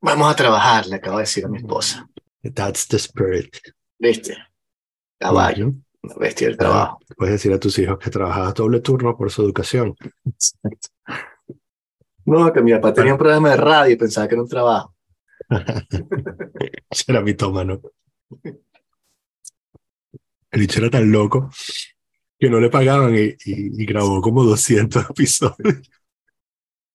Vamos a trabajar, le acabo de decir a mi esposa. That's the spirit. ¿Viste? Caballo, una bestia del trabajo. Puedes decir a tus hijos que trabajas doble turno por su educación. No, que mi papá tenía un programa de radio y pensaba que era un trabajo. Será mitómano. El bicho era tan loco que no le pagaban y, y- y grabó como 200 episodios.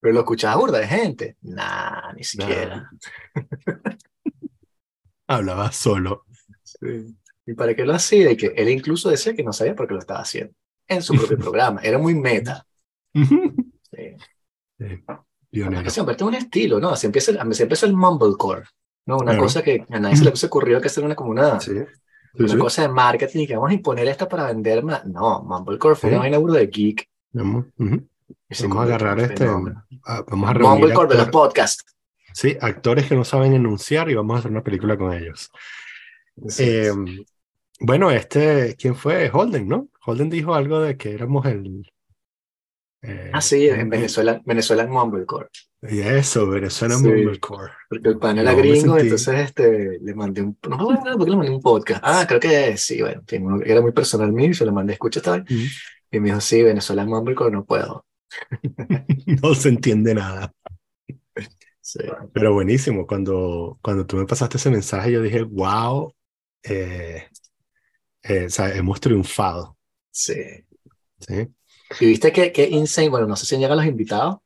Pero lo escuchaba burda de gente. Nah, ni siquiera. Hablaba solo. Sí. ¿Y para qué lo hacía? Y que él incluso decía que no sabía por qué lo estaba haciendo. En su propio programa. Era muy meta. Sí. Sí, que se convierte en un estilo, ¿no? Así empieza, el- así empieza el mumblecore. ¿no? Una cosa que a nadie se le se ocurrió que hacer una como una, Sí, sí, una sí. cosa de marketing y que vamos a imponer esta para vender más. No, mumblecore fue una vaina burda de geek. Vamos, ujú. Vamos a agarrar este. ah, Vamos a reunir Mumblecore de los actor- podcasts. sí, actores que no saben enunciar y vamos a hacer una película con ellos. Eh, bueno, este, ¿quién fue? Holden, ¿no? Holden dijo algo de que éramos el. eh, ah, sí, en el- Venezuela, Venezuela en mumblecore. Y eso, Venezuela Sí. Mumblecore. Porque el pan era No, gringo, sentí- entonces este, le mandé un. No me acuerdo por qué le mandé un podcast. Ah, creo que sí, bueno, era muy personal mío y se lo mandé, escucha esta vaina. Ujú. Y me dijo, sí, Venezuela en mumblecore no puedo. No se entiende nada. Sí. Pero buenísimo, cuando, cuando tú me pasaste ese mensaje, yo dije, wow, eh, eh, o sea, hemos triunfado. sí. ¿sí? Y viste que, que insane, bueno, no sé si han llegado los invitados,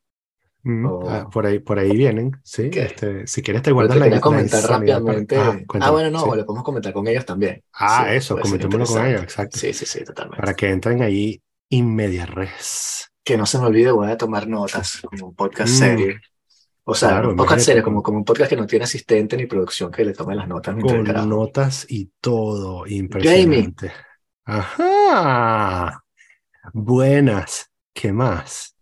Mm, ah, por, ahí, por ahí vienen, ¿sí? Este, si quieres te guardas la la comentar para- rápidamente. Ah, cuéntame, bueno, no, sí. le podemos comentar con ellos también. Ah, Sí, eso, comentémoslo con ellos, exacto. Sí, sí, sí, totalmente. Para que entren ahí in media res. Que no se me olvide, voy a tomar notas como un podcast Mm. serio. O sea, Claro, un podcast serio, como, como un podcast que no tiene asistente ni producción que le tome las notas Con notas y todo, impresionante. Ajá. Buenas. ¿Qué más?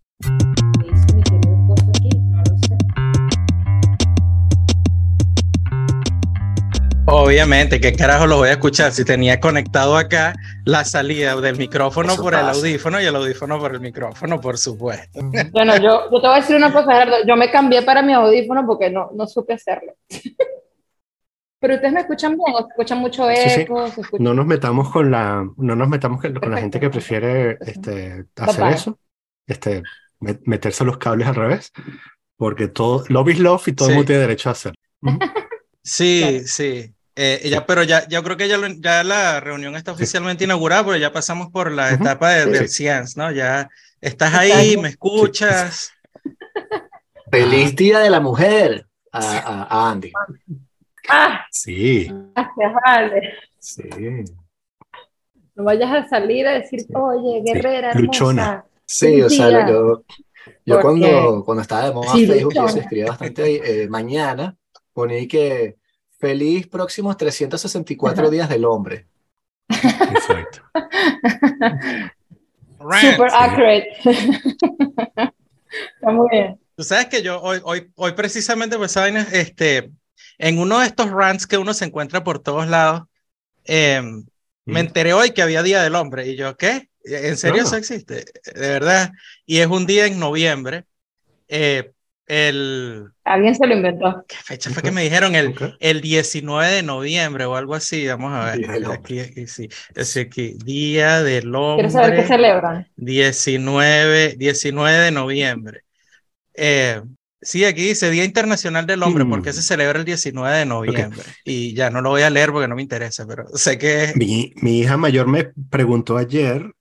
Obviamente, ¿qué carajo lo voy a escuchar? Si tenía conectado acá la salida del micrófono Eso por el audífono y el audífono por el micrófono, por supuesto. Bueno, yo, yo te voy a decir una cosa, Gerardo. Yo me cambié para mi audífono porque no, no supe hacerlo. Pero ustedes me escuchan bien, o escuchan mucho Sí, sí. eco, se escucha- No nos metamos con la, no nos metamos con, la gente que prefiere este, hacer eso, este, met- meterse los cables al revés, porque todo, love is love y todo el Sí. mundo tiene derecho a hacerlo. Sí, Claro. sí. Eh, ya, pero ya, yo creo que ya, lo- ya la reunión está oficialmente inaugurada, pero ya pasamos por la etapa de, Sí. del Science, ¿no? Ya estás ahí, me escuchas. Feliz Día de la Mujer a, a- a Andy. Ah, Sí, gracias, vale. Sí. No vayas a salir a decir, oye, guerrera. Luchona. Sí, o sea, yo, cuando, cuando estaba de moda Sí, Facebook, yo escribía bastante eh, mañana, poní que feliz próximos 364 Ajá. días del hombre. exacto. Super accurate. Está muy bien. Tú sabes que yo hoy, hoy, hoy precisamente pues, esa vaina, este, en uno de estos rants que uno se encuentra por todos lados, eh, me Mm. enteré hoy que había Día del Hombre y yo, ¿qué? ¿En serio No. eso existe? De verdad. Y es un día en noviembre. Eh, el, Alguien se lo inventó. ¿qué fecha fue que me dijeron? El, el 19 de noviembre o algo así. Vamos a ver. Día Aquí, aquí, sí. Es aquí, Día del Quiero saber qué Hombre. celebran. 19, 19 de noviembre. Eh, sí, aquí dice Día Internacional del Hombre, Mm. porque se celebra el 19 de noviembre. Y ya no lo voy a leer porque no me interesa, pero sé que Mi, mi hija mayor me preguntó ayer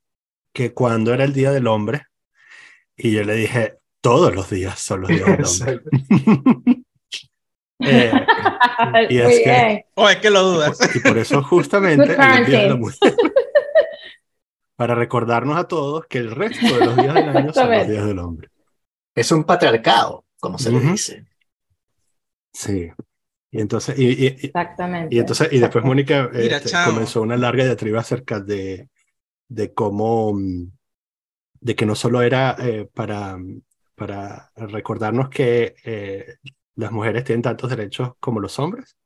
que cuándo era el Día del Hombre y yo le dije, todos los días son los días del hombre. Eh, Y es Muy que- o es que lo dudas. y por eso justamente Good el Día de la parenting. Mujer. Para recordarnos a todos que el resto de los días del año son los días del hombre. Es un patriarcado, como se le Ujú. dice. Sí. Y entonces, y, Exactamente. y entonces, y después Mónica Mira, este, comenzó una larga diatriba acerca de, de cómo, de que no solo era eh, para, para recordarnos que eh, las mujeres tienen tantos derechos como los hombres,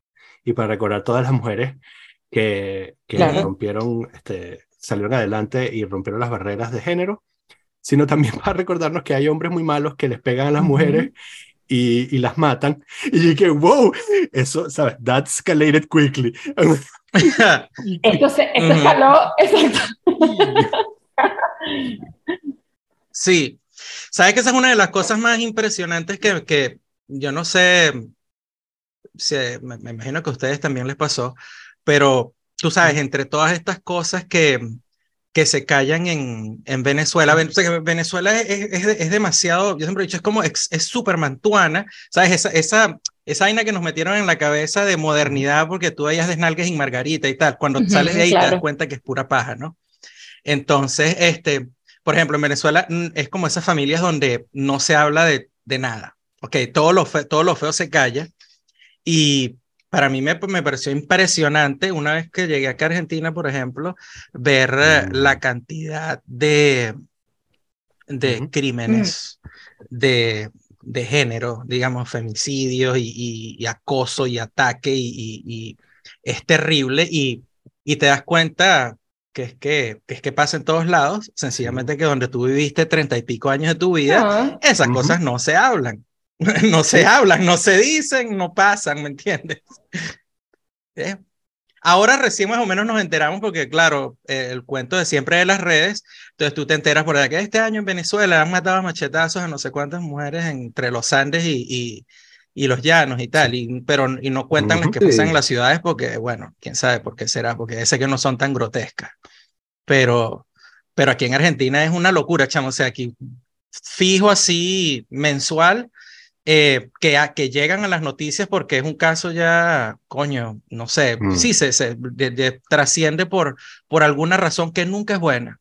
y para recordar todas las mujeres que, que Claro. rompieron, este, salieron adelante y rompieron las barreras de género, sino también para recordarnos que hay hombres muy malos que les pegan a las mujeres y, y, las matan. Y dije, wow, eso, ¿sabes? That escalated quickly. esto, se, esto escaló, exacto. Sí, sabes que esa es una de las cosas más impresionantes que, que yo no sé, si, me, me, imagino que a ustedes también les pasó, pero tú sabes, entre todas estas cosas que, que se callan en, en Venezuela. Venezuela es, es, es, demasiado, yo siempre he dicho, es como, es súper mantuana, ¿sabes? Esa, esa, esa vaina que nos metieron en la cabeza de modernidad porque tú veías desnalgues y Margarita y tal, cuando sales de ahí claro. te das cuenta que es pura paja, ¿no? Entonces, este, por ejemplo, en Venezuela mm, es como esas familias donde no se habla de, de nada, ¿ok? Todo lo, fe, todo lo feo se calla y para mí me, me, pareció impresionante una vez que llegué acá a Argentina, por ejemplo, ver mm. la cantidad de, de crímenes mm. de, de, género, digamos, femicidios y, y, y acoso y ataque y, y, es terrible y, y te das cuenta que es que, que es que pasa en todos lados, sencillamente que donde tú viviste treinta y pico años de tu vida, no. esas uh -huh. cosas no se hablan. no se hablan, no se dicen, no pasan, ¿me entiendes? ¿Eh? Ahora recién más o menos nos enteramos porque, claro, eh, el cuento de siempre de las redes, entonces tú te enteras por allá que este año en Venezuela han matado a machetazos a no sé cuántas mujeres entre los Andes y, y, y los llanos y tal, y, pero y no cuentan las que pasan en las ciudades porque, bueno, quién sabe por qué será, porque sé que no son tan grotescas. Pero, pero aquí en Argentina es una locura, chamo, o sea, aquí fijo así mensual eh, que, a, que llegan a las noticias porque es un caso ya, coño, no sé, mm. sí, se, se de, de, trasciende por, por alguna razón que nunca es buena.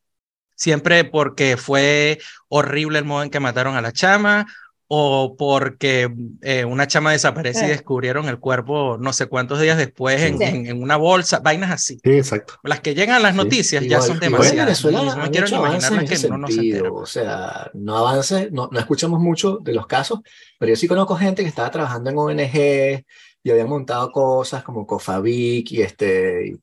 Siempre porque fue horrible el modo en que mataron a la chama o porque eh, una chama desaparece sí. y descubrieron el cuerpo no sé cuántos días después en, sí. en, en, una bolsa, vainas así. Sí, exacto. Las que llegan a las noticias sí, ya son demasiadas. Bueno, no, no quiero ni imaginar que sentido, no nos enteramos. O sea, no avance, no, no escuchamos mucho de los casos, pero yo sí conozco gente que estaba trabajando en ONG y habían montado cosas como Cofavic y este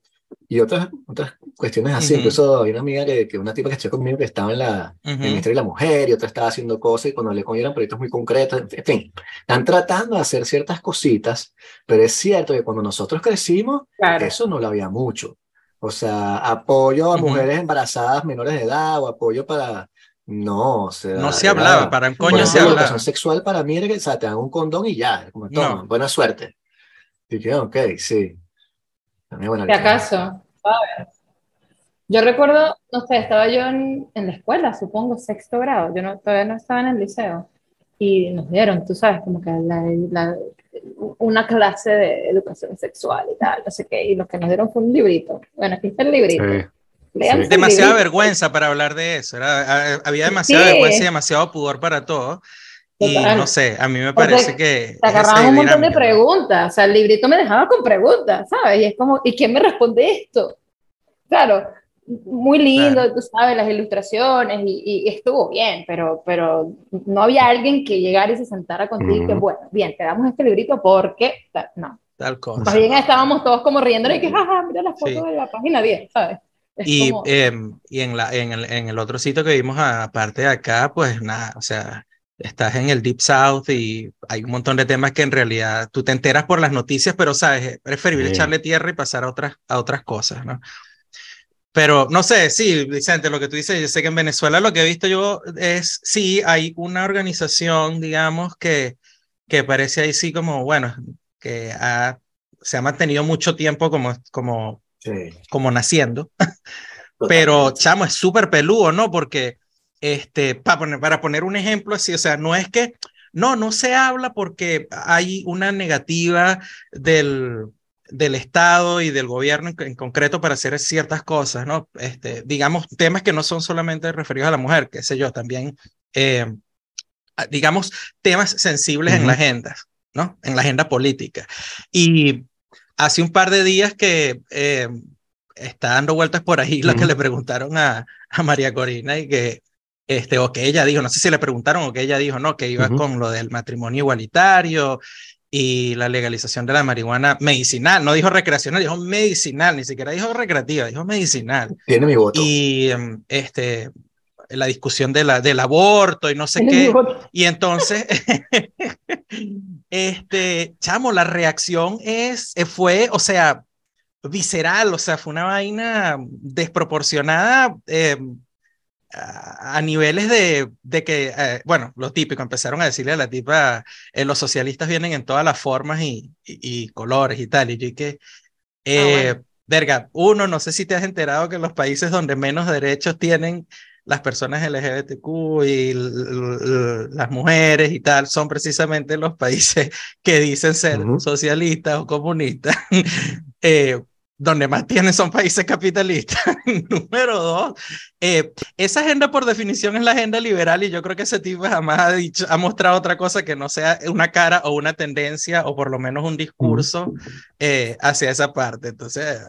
y otras, otras cuestiones así. Uh -huh. Incluso hay una amiga que, que una tipa que estudió conmigo que estaba en la uh -huh. en el Ministerio de la Mujer y otra estaba haciendo cosas y cuando le con eran proyectos muy concretos. En fin, están tratando de hacer ciertas cositas, pero es cierto que cuando nosotros crecimos, claro. eso no lo había mucho. O sea, apoyo a uh -huh. mujeres embarazadas menores de edad o apoyo para. No, o sea, no se hablaba, era, para un coño se hablaba. La educación sexual para mí era que o sea, te dan un condón y ya, como no. buena suerte. Y que, ok, sí. ¿De acaso? Yo recuerdo, no sé, estaba yo en, en, la escuela, supongo, sexto grado, yo no, todavía no estaba en el liceo, y nos dieron, tú sabes, como que la, la, una clase de educación sexual y tal, no sé qué, y lo que nos dieron fue un librito. Bueno, aquí está el librito. Sí. Sí. Demasiada vergüenza para hablar de eso, Era, había demasiada sí. vergüenza y demasiado pudor para todo. Y Total. no sé, a mí me parece Porque que. Te agarraban un montón de preguntas. O sea, el librito me dejaba con preguntas, ¿sabes? Y es como, ¿y quién me responde esto? Claro, muy lindo, claro. tú sabes, las ilustraciones y, y, estuvo bien, pero, pero no había alguien que llegara y se sentara contigo mm. y que, bueno, bien, te damos este librito porque. No. Tal cosa. Más bien estábamos todos como riendo y que, jaja, mira la foto sí. de la página 10, ¿sabes? y, como... eh, y en, la, en, el, en el otro sitio que vimos, aparte de acá, pues nada, o sea estás en el Deep South y hay un montón de temas que en realidad tú te enteras por las noticias, pero sabes, es preferible sí. echarle tierra y pasar a otras, a otras cosas, ¿no? Pero no sé, sí, Vicente, lo que tú dices, yo sé que en Venezuela lo que he visto yo es, sí, hay una organización, digamos, que, que parece ahí sí como, bueno, que ha, se ha mantenido mucho tiempo como, como, sí. como naciendo, pero chamo, es súper peludo, ¿no? Porque este, para poner, para poner un ejemplo así, o sea, no es que, no, no se habla porque hay una negativa del, del Estado y del gobierno en, en, concreto para hacer ciertas cosas, ¿no? Este, digamos, temas que no son solamente referidos a la mujer, qué sé yo, también, eh, digamos, temas sensibles uh -huh. en la agenda, ¿no? En la agenda política. Y hace un par de días que eh, está dando vueltas por ahí uh -huh. lo que le preguntaron a, a María Corina y que este, o que ella dijo, no sé si le preguntaron o que ella dijo, no, que iba uh -huh. con lo del matrimonio igualitario y la legalización de la marihuana medicinal, no dijo recreacional, dijo medicinal, ni siquiera dijo recreativa, dijo medicinal. Tiene mi voto. Y este, la discusión de la, del aborto y no sé qué. Y entonces, este, chamo, la reacción es, eh, fue, o sea, visceral, o sea, fue una vaina desproporcionada. Eh, a, niveles de, de que, eh, bueno, lo típico, empezaron a decirle a la tipa, eh, los socialistas vienen en todas las formas y, y, colores y tal, y yo que, ah, eh, verga, uno, no sé si te has enterado que los países donde menos derechos tienen las personas LGBTQ y las mujeres y tal, son precisamente los países que dicen ser socialistas o comunistas. eh, donde más tienen son países capitalistas. Número dos, eh, esa agenda por definición es la agenda liberal y yo creo que ese tipo jamás ha, dicho, ha mostrado otra cosa que no sea una cara o una tendencia o por lo menos un discurso eh, hacia esa parte. Entonces,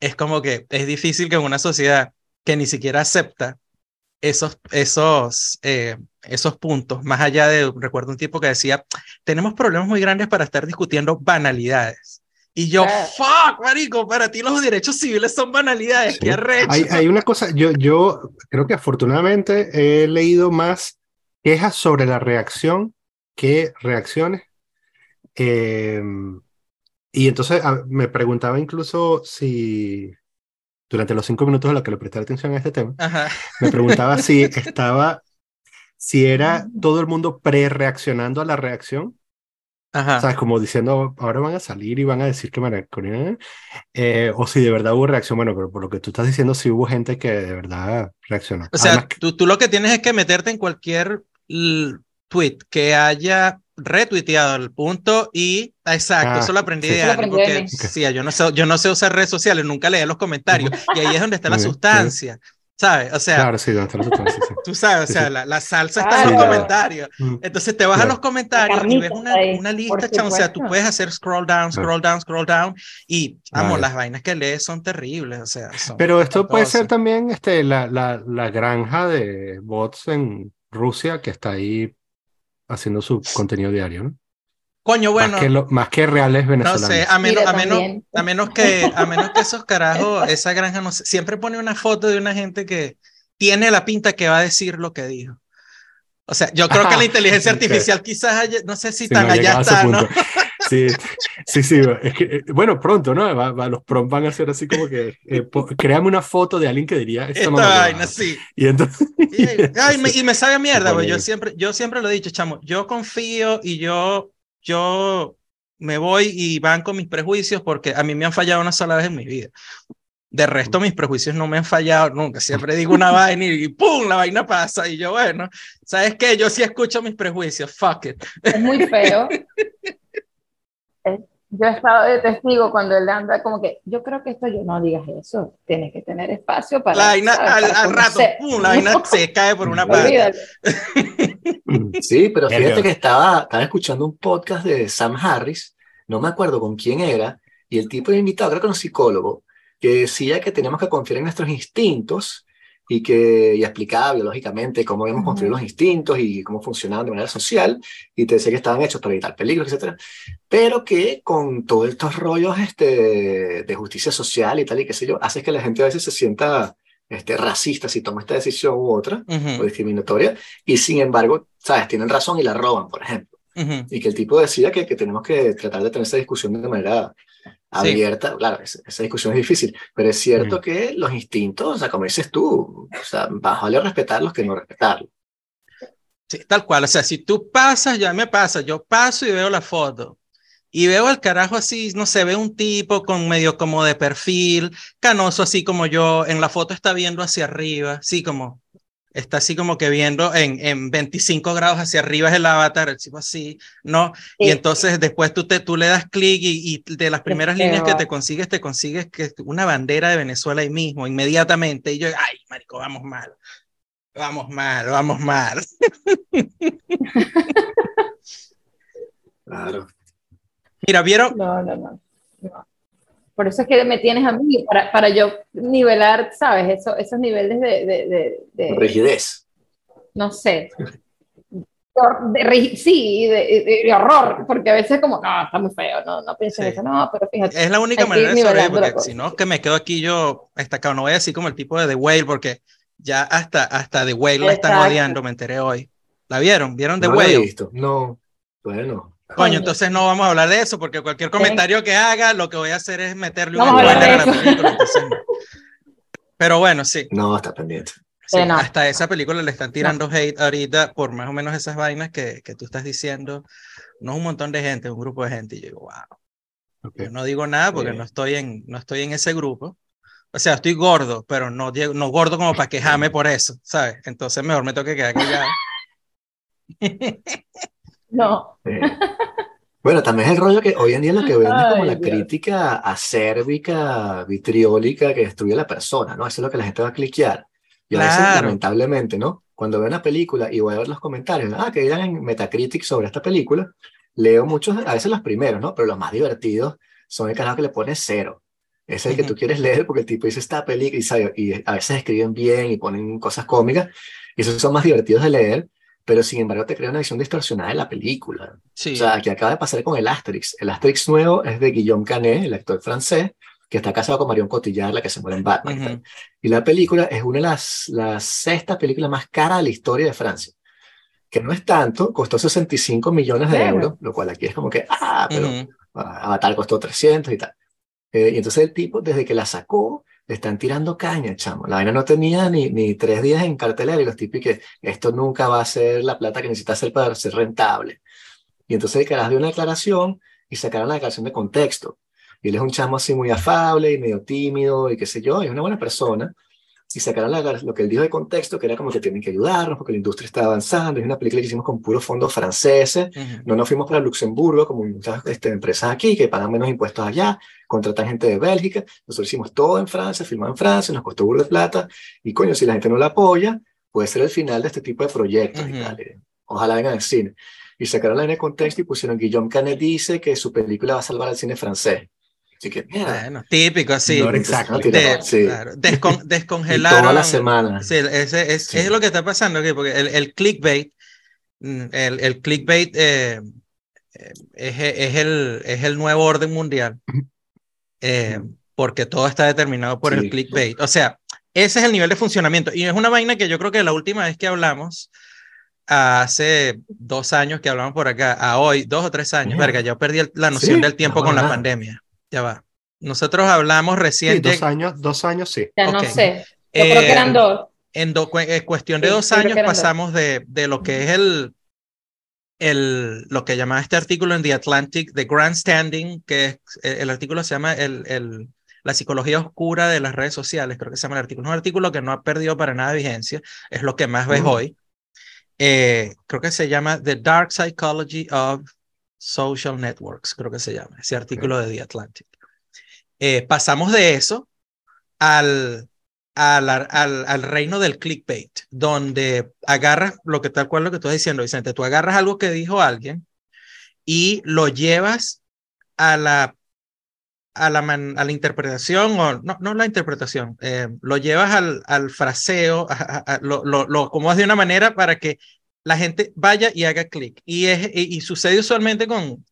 es como que es difícil que en una sociedad que ni siquiera acepta esos, esos, eh, esos puntos, más allá de, recuerdo un tipo que decía, tenemos problemas muy grandes para estar discutiendo banalidades y yo, fuck, marico, para ti los derechos civiles son banalidades, qué arrecho. Hay, hay, una cosa, yo, yo creo que afortunadamente he leído más quejas sobre la reacción que reacciones. Em, y entonces me preguntaba incluso si, durante los cinco minutos a los que le presté atención a este tema, me preguntaba si estaba, si era todo el mundo pre-reaccionando a la reacción Ajá. ¿Sabes? Como diciendo, ahora van a salir y van a decir que me eh, o si de verdad hubo reacción. Bueno, pero por lo que tú estás diciendo, sí hubo gente que de verdad reaccionó. O sea, tú, tú, lo que tienes es que meterte en cualquier tweet que haya retuiteado el punto y exacto, ah, eso lo aprendí de alguien porque sí, yo no sé, yo no sé usar redes sociales, nunca leí los comentarios y ahí es donde está la sustancia. ¿Sabes? O sea, claro, sí, tú sabes, o sea, la, la, salsa está en los comentarios. Mm. Entonces te vas a los comentarios y ves una, una lista, o sea, tú puedes hacer scroll down, scroll down, scroll down y, vamos, las vainas que lees son terribles, o sea. Pero esto puede ser también este, la, la, la granja de bots en Rusia que está ahí haciendo su contenido diario, ¿no? Coño, bueno. Más que, más que reales venezolanos. No sé, a menos, a, menos, a, menos que, a menos que esos carajos, esa granja, no sé, siempre pone una foto de una gente que tiene la pinta que va a decir lo que dijo. O sea, yo creo que la inteligencia artificial quizás, no sé si tan allá está, ¿no? Sí, sí, sí. Es que, eh, bueno, pronto, ¿no? los prompts van a ser así como que, eh, créame una foto de alguien que diría esta, vaina, sí. Y entonces... Y, me, y me sabe mierda, güey. Yo siempre, yo siempre lo he dicho, chamo, yo confío y yo yo me voy y van con mis prejuicios porque a mí me han fallado una sola vez en mi vida. De resto, mis prejuicios no me han fallado nunca. Siempre digo una vaina y ¡pum! La vaina pasa. Y yo, bueno, ¿sabes qué? Yo sí escucho mis prejuicios. Fuck it. Es muy feo. yo he estado de testigo cuando él anda como que, yo creo que esto, yo no digas eso. Tienes que tener espacio para. La vaina al, rato, ¡pum! La vaina se cae por una parte. Sí, pero fíjate que estaba, estaba escuchando un podcast de Sam Harris, no me acuerdo con quién era, y el tipo de invitado, creo que era un psicólogo, que decía que tenemos que confiar en nuestros instintos y que y explicaba biológicamente cómo habíamos construido los instintos y cómo funcionaban de manera social, y te decía que estaban hechos para evitar peligros, etc. Pero que con todos estos rollos este, de justicia social y tal y qué sé yo, hace que la gente a veces se sienta este, racista si toma esta decisión u otra, o discriminatoria, y sin embargo, ¿sabes? Tienen razón y la roban, por ejemplo. Y que el tipo decía que, que, tenemos que tratar de tener esa discusión de manera abierta. Claro, esa, discusión es difícil, pero es cierto que los instintos, o sea, como dices tú, o sea, más vale respetarlos que no respetarlos. Sí, tal cual. O sea, si tú pasas, ya me pasa, yo paso y veo la foto y veo al carajo así, no sé, ve un tipo con medio como de perfil, canoso así como yo, en la foto está viendo hacia arriba, así como, está así como que viendo en, en 25 grados hacia arriba es el avatar, el tipo así, ¿no? Y entonces después tú, te, tú le das clic y, de las primeras líneas que te consigues, te consigues que una bandera de Venezuela ahí mismo, inmediatamente, y yo, ay, marico, vamos mal, vamos mal, vamos mal. claro. Mira, ¿vieron? No, no, no. Por eso es que me tienes a mí, para, para yo nivelar, ¿sabes? Eso, esos niveles de, de, Rigidez. No sé. De, sí, de, horror, porque a veces como, no, está muy feo, no, no pienso en eso, no, pero fíjate. Es la única manera de saber, porque si no, que me quedo aquí yo destacado, no voy a decir como el tipo de The Whale, porque ya hasta, hasta The Whale la están odiando, me enteré hoy. ¿La vieron? ¿Vieron The no Whale? He visto. No, bueno. Coño, entonces no vamos a hablar de eso, porque cualquier comentario que haga, lo que voy a hacer es meterle un spoiler a, la película. Pero bueno, sí. No, está pendiente. Hasta esa película le están tirando hate ahorita por más o menos esas vainas que, que tú estás diciendo. No es un montón de gente, es un grupo de gente. Y yo digo, wow. Yo no digo nada porque no, estoy en, no estoy en ese grupo. O sea, estoy gordo, pero no, no gordo como para quejarme por eso, ¿sabes? Entonces mejor me toque quedar callado. no. Bueno, también es el rollo que hoy en día lo que ven es como la crítica acérbica, vitriólica que destruye a la persona, ¿no? Eso es lo que la gente va a cliquear. Y a veces, lamentablemente, ¿no? Cuando veo una película y voy a ver los comentarios, ah, que digan en Metacritic sobre esta película, leo muchos, a veces los primeros, ¿no? Pero los más divertidos son el canal que le pone cero. Es el que tú quieres leer porque el tipo dice esta película y, sabe, y a veces escriben bien y ponen cosas cómicas y esos son más divertidos de leer, pero sin embargo te crea una visión distorsionada de la película. Sí. O sea, que acaba de pasar con el Asterix. El Asterix nuevo es de Guillaume Canet, el actor francés, que está casado con Marion Cotillard, la que se muere en Batman. y, la película es una de las, las sextas películas más caras de la historia de Francia. Que no es tanto, costó 65 millones de euros, lo cual aquí es como que, ah, pero Avatar costó 300 y tal. Eh, y entonces el tipo, desde que la sacó, le están tirando caña, chamo. La vaina no tenía ni, ni tres días en cartelera y los que esto nunca va a ser la plata que necesita hacer para ser rentable. Y entonces el carajo dio una declaración y sacaron la declaración de contexto. Y él es un chamo así muy afable y medio tímido y qué sé yo, es una buena persona. Y sacaron lo que él dijo de contexto, que era como que tienen que ayudarnos porque la industria está avanzando. Es una película que hicimos con puros fondos franceses. No nos fuimos para Luxemburgo, como muchas este, empresas aquí que pagan menos impuestos allá, contratan gente de Bélgica. Nosotros hicimos todo en Francia, filmado en Francia, nos costó burro de plata. Y coño, si la gente no la apoya, puede ser el final de este tipo de proyectos y tal. Ojalá vengan al cine. Y sacaron la de contexto y pusieron Guillaume Canet dice que su película va a salvar al cine francés. Así que, bueno, típico, sí. exacto, sí. descongelaron. toda la semana. Sí, ese, es, es, lo que está pasando aquí, porque el, el clickbait, mm, el, el clickbait eh, eh, es, es, el, es el nuevo orden mundial, eh, porque todo está determinado por el clickbait. O sea, ese es el nivel de funcionamiento. Y es una vaina que yo creo que la última vez que hablamos, hace dos años que hablamos por acá, a hoy, dos o tres años, verga, yo perdí la noción del tiempo con la pandemia. Ya va. Nosotros hablamos recién. dos años, dos años, sí. Ya no sé. Yo creo que eran eh, dos. En eh, cuestión de dos años pasamos de, de, lo que es el, el, lo que llamaba este artículo en The Atlantic, The Grandstanding, que es, eh, el artículo se llama el, el, La psicología oscura de las redes sociales, creo que se llama el artículo. Es un artículo que no ha perdido para nada vigencia, es lo que más ves hoy. creo que se llama The Dark Psychology of Social Networks, creo que se llama, ese artículo de The Atlantic. Eh, pasamos de eso al, al, al, al, reino del clickbait, donde agarras lo que tal cual lo que estás diciendo, Vicente, tú agarras algo que dijo alguien y lo llevas a la, a la, a la interpretación, o no, no la interpretación, eh, lo llevas al, al fraseo, lo, lo, lo acomodas de una manera para que la gente vaya y haga clic. Y, es, y, sucede usualmente con,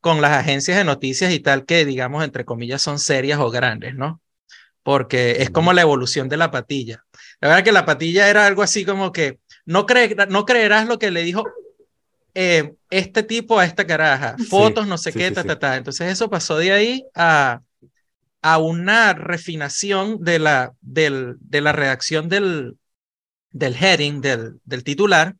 con las agencias de noticias y tal, que digamos, entre comillas, son serias o grandes, ¿no? Porque es como la evolución de la patilla. La verdad que la patilla era algo así como que no, no creerás lo que le dijo eh, este tipo a esta caraja, fotos, no sé qué, ta, ta, ta. Entonces eso pasó de ahí a, a una refinación de la, del, de la redacción del, del heading, del, del titular,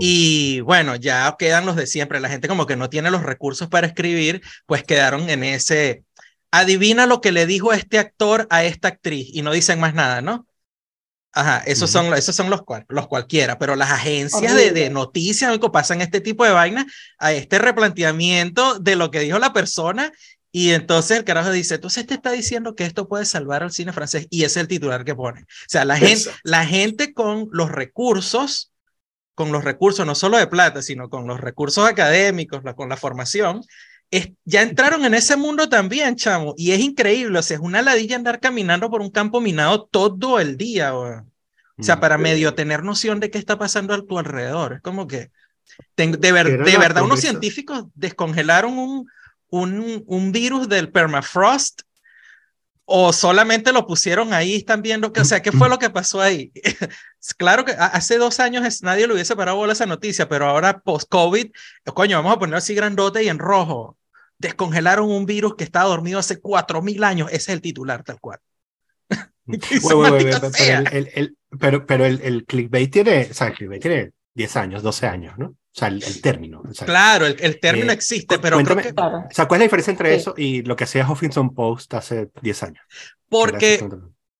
y bueno, ya quedan los de siempre. La gente como que no tiene los recursos para escribir, pues quedaron en ese, adivina lo que le dijo este actor a esta actriz y no dicen más nada, ¿no? Ajá, esos son, esos son los, los cualquiera, pero las agencias de, de, noticias pasan este tipo de vainas a este replanteamiento de lo que dijo la persona y entonces el carajo dice, entonces te está diciendo que esto puede salvar al cine francés y es el titular que pone. O sea, la gente, la gente con los recursos con los recursos, no solo de plata, sino con los recursos académicos, con la formación, es, ya entraron en ese mundo también, chamo, y es increíble, o sea, es una ladilla andar caminando por un campo minado todo el día, o, sea, mm, para medio tener noción de qué está pasando a tu alrededor, es como que, de, de verdad, unos científicos descongelaron un, un, un virus del permafrost o solamente lo pusieron ahí, están viendo que, o sea, ¿qué fue lo que pasó ahí? claro que hace dos años nadie le hubiese parado bola esa noticia, pero ahora post-COVID, coño, vamos a poner así grandote y en rojo. Descongelaron un virus que estaba dormido hace cuatro mil años. Ese es el titular, tal cual. pero, pero, el, el, clickbait tiene, o sea, el clickbait tiene 10 años, 12 años, ¿no? O sea, el, término. claro, el, término eh, existe, pero creo que... O sea, ¿cuál es la diferencia entre eso y lo que hacía Huffington Post hace 10 años? Porque,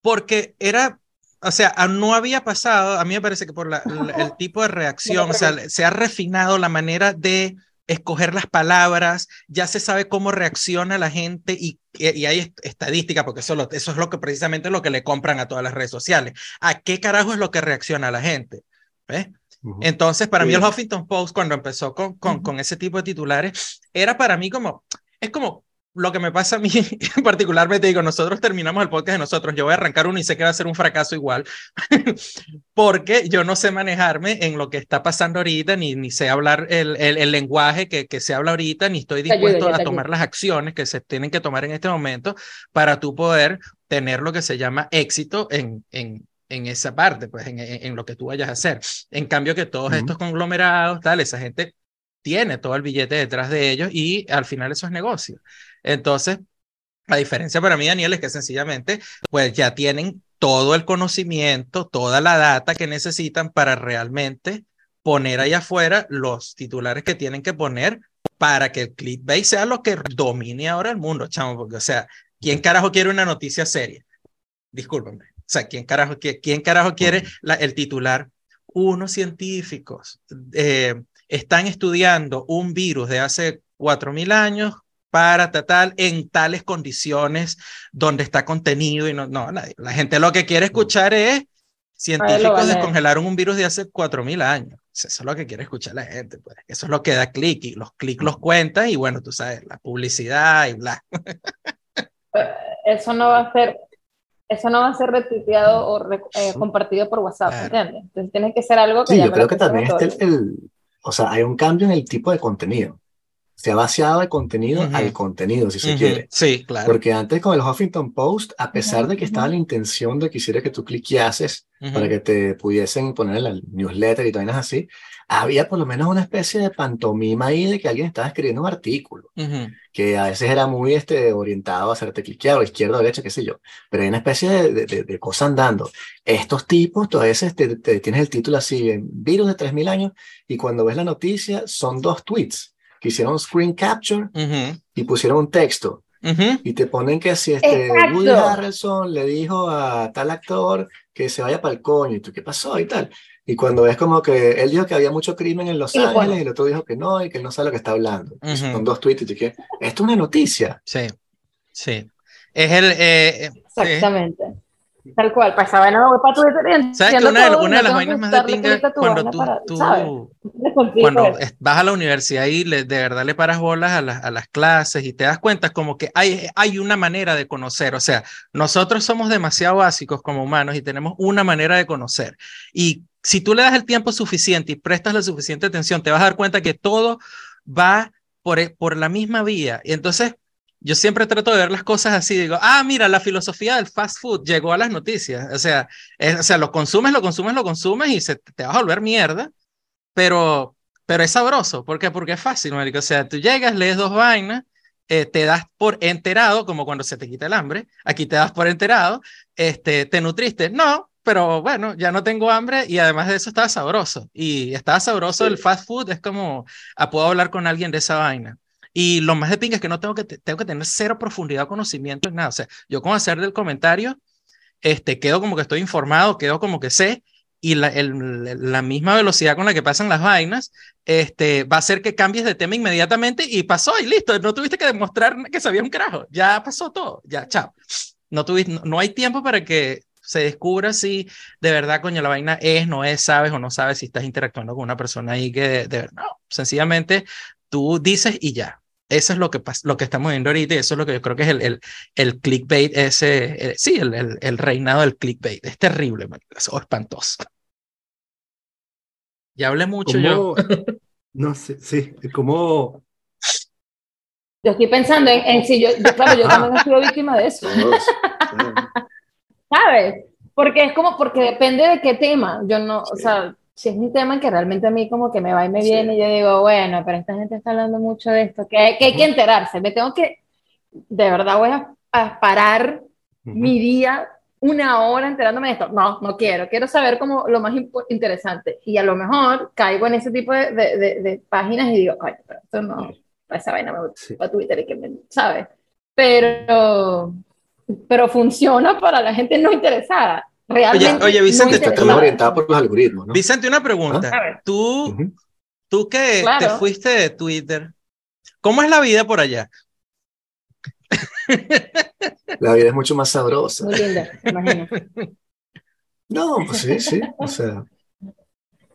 porque era, o sea, no había pasado, a mí me parece que por la, el tipo de reacción, o sea, se ha refinado la manera de escoger las palabras, ya se sabe cómo reacciona la gente y, y, hay estadística, porque eso, eso es lo que precisamente lo que le compran a todas las redes sociales. ¿A qué carajo es lo que reacciona la gente? ¿Ves? Entonces, para mí el Huffington Post, cuando empezó con, con, con, ese tipo de titulares, era para mí como, es como lo que me pasa a mí particularmente, digo, nosotros terminamos el podcast de nosotros, yo voy a arrancar uno y sé que va a ser un fracaso igual, porque yo no sé manejarme en lo que está pasando ahorita, ni, ni sé hablar el, el, lenguaje que, que se habla ahorita, ni estoy dispuesto a tomar las acciones que se tienen que tomar en este momento para tú poder tener lo que se llama éxito en, en, en esa parte, pues en, en, lo que tú vayas a hacer. En cambio que todos estos conglomerados, tal, esa gente tiene todo el billete detrás de ellos y al final eso es negocio. Entonces, la diferencia para mí, Daniel, es que sencillamente, pues ya tienen todo el conocimiento, toda la data que necesitan para realmente poner ahí afuera los titulares que tienen que poner para que el clickbait sea lo que domine ahora el mundo, chamo, porque, o sea, ¿quién carajo quiere una noticia seria? Discúlpenme. O sea, ¿quién carajo, quién carajo quiere la, el titular? Unos científicos eh, están estudiando un virus de hace 4.000 años para tal en tales condiciones donde está contenido y no, no, la gente lo que quiere escuchar es científicos descongelaron un virus de hace 4.000 años. Eso es lo que quiere escuchar la gente, pues. Eso es lo que da clic y los clics los cuentan y bueno, tú sabes, la publicidad y bla. Eso no va a ser eso no va a ser retuiteado o eh, compartido por WhatsApp, ¿entiendes? Entonces tiene que ser algo que... Sí, yo creo que también este el, o sea, hay un cambio en el tipo de contenido. Se ha vaciado el contenido al contenido, si se quiere. Sí, claro. Porque antes con el Huffington Post, a pesar de que estaba la intención de que hiciera que tú cliqueases para que te pudiesen poner en la newsletter y vainas así, había por lo menos una especie de pantomima ahí de que alguien estaba escribiendo un artículo, que a veces era muy este, orientado a hacerte cliquear o izquierda o derecha, qué sé yo, pero hay una especie de, de, de cosa andando. Estos tipos, tú a veces te, tienes el título así, virus de 3.000 años, y cuando ves la noticia son dos tweets que hicieron screen capture y pusieron un texto. Y te ponen que si este Woody Harrelson le dijo a tal actor que se vaya para el coño, y tú, ¿qué pasó? Y tal. Y cuando ves como que él dijo que había mucho crimen en Los Ángeles y el otro dijo que no y que él no sabe lo que está hablando. Son dos tweets y que esto es una noticia. Sí, sí. Es el... Eh, eh, Exactamente. Tal cual, pasaba no, para tu ¿Sabes que una, de, una de las vainas más de pinga cuando tú, tú cuando vas a la universidad y le, de verdad le paras bolas a, a, las clases y te das cuenta como que hay, hay una manera de conocer, o sea, nosotros somos demasiado básicos como humanos y tenemos una manera de conocer. Y si tú le das el tiempo suficiente y prestas la suficiente atención, te vas a dar cuenta que todo va por, por la misma vía. Y entonces yo siempre trato de ver las cosas así, digo, ah, mira, la filosofía del fast food llegó a las noticias, o sea, o sea, lo consumes, lo consumes, lo consumes y se, te vas a volver mierda, pero, pero es sabroso, ¿por qué? Porque es fácil, marico. o sea, tú llegas, lees dos vainas, eh, te das por enterado, como cuando se te quita el hambre, aquí te das por enterado, este, te nutriste, no, pero bueno, ya no tengo hambre y además de eso estaba sabroso, y estaba sabroso el fast food, es como, ah, puedo hablar con alguien de esa vaina. Y lo más de pinga es que no tengo que, tengo que tener cero profundidad o conocimiento en nada. O sea, yo con hacer del comentario, este, quedo como que estoy informado, quedo como que sé, y la, el, la misma velocidad con la que pasan las vainas, este, va a hacer que cambies de tema inmediatamente y pasó y listo. No tuviste que demostrar que sabía un carajo. Ya pasó todo. Ya, chao. No, tuviste, no, hay tiempo para que se descubra si de verdad, coño, la vaina es, no es, sabes o no sabes si estás interactuando con una persona ahí que de, de no, sencillamente tú dices y ya. Eso es lo que, lo que estamos viendo ahorita y eso es lo que yo creo que es el, el, el clickbait, ese, sí, el, el, reinado del clickbait. Es terrible, es espantoso. Ya hablé mucho yo. no sé, sí, como... Yo estoy pensando en, si yo, claro, yo también he sido víctima de eso. ¿Sabes? Porque es como, porque depende de qué tema. Yo no, o sea, si es un tema que realmente a mí como que me va y me viene, y yo digo, bueno, pero esta gente está hablando mucho de esto, que hay que, hay que enterarse. Me tengo que, de verdad voy a, parar mi día una hora enterándome de esto. No, no quiero. Quiero saber como lo más interesante. Y a lo mejor caigo en ese tipo de, de, de, páginas y digo, coño, pero esto no, esa vaina me gusta a Twitter y que me, ¿sabes? Pero, pero funciona para la gente no interesada. Realmente oye, Vicente, te estás orientado por los algoritmos, ¿no? Vicente, una pregunta. ¿Ah? Tú, tú que te fuiste de Twitter, ¿cómo es la vida por allá? La vida es mucho más sabrosa. Muy linda, imagino. No, pues sí, sí, o sea.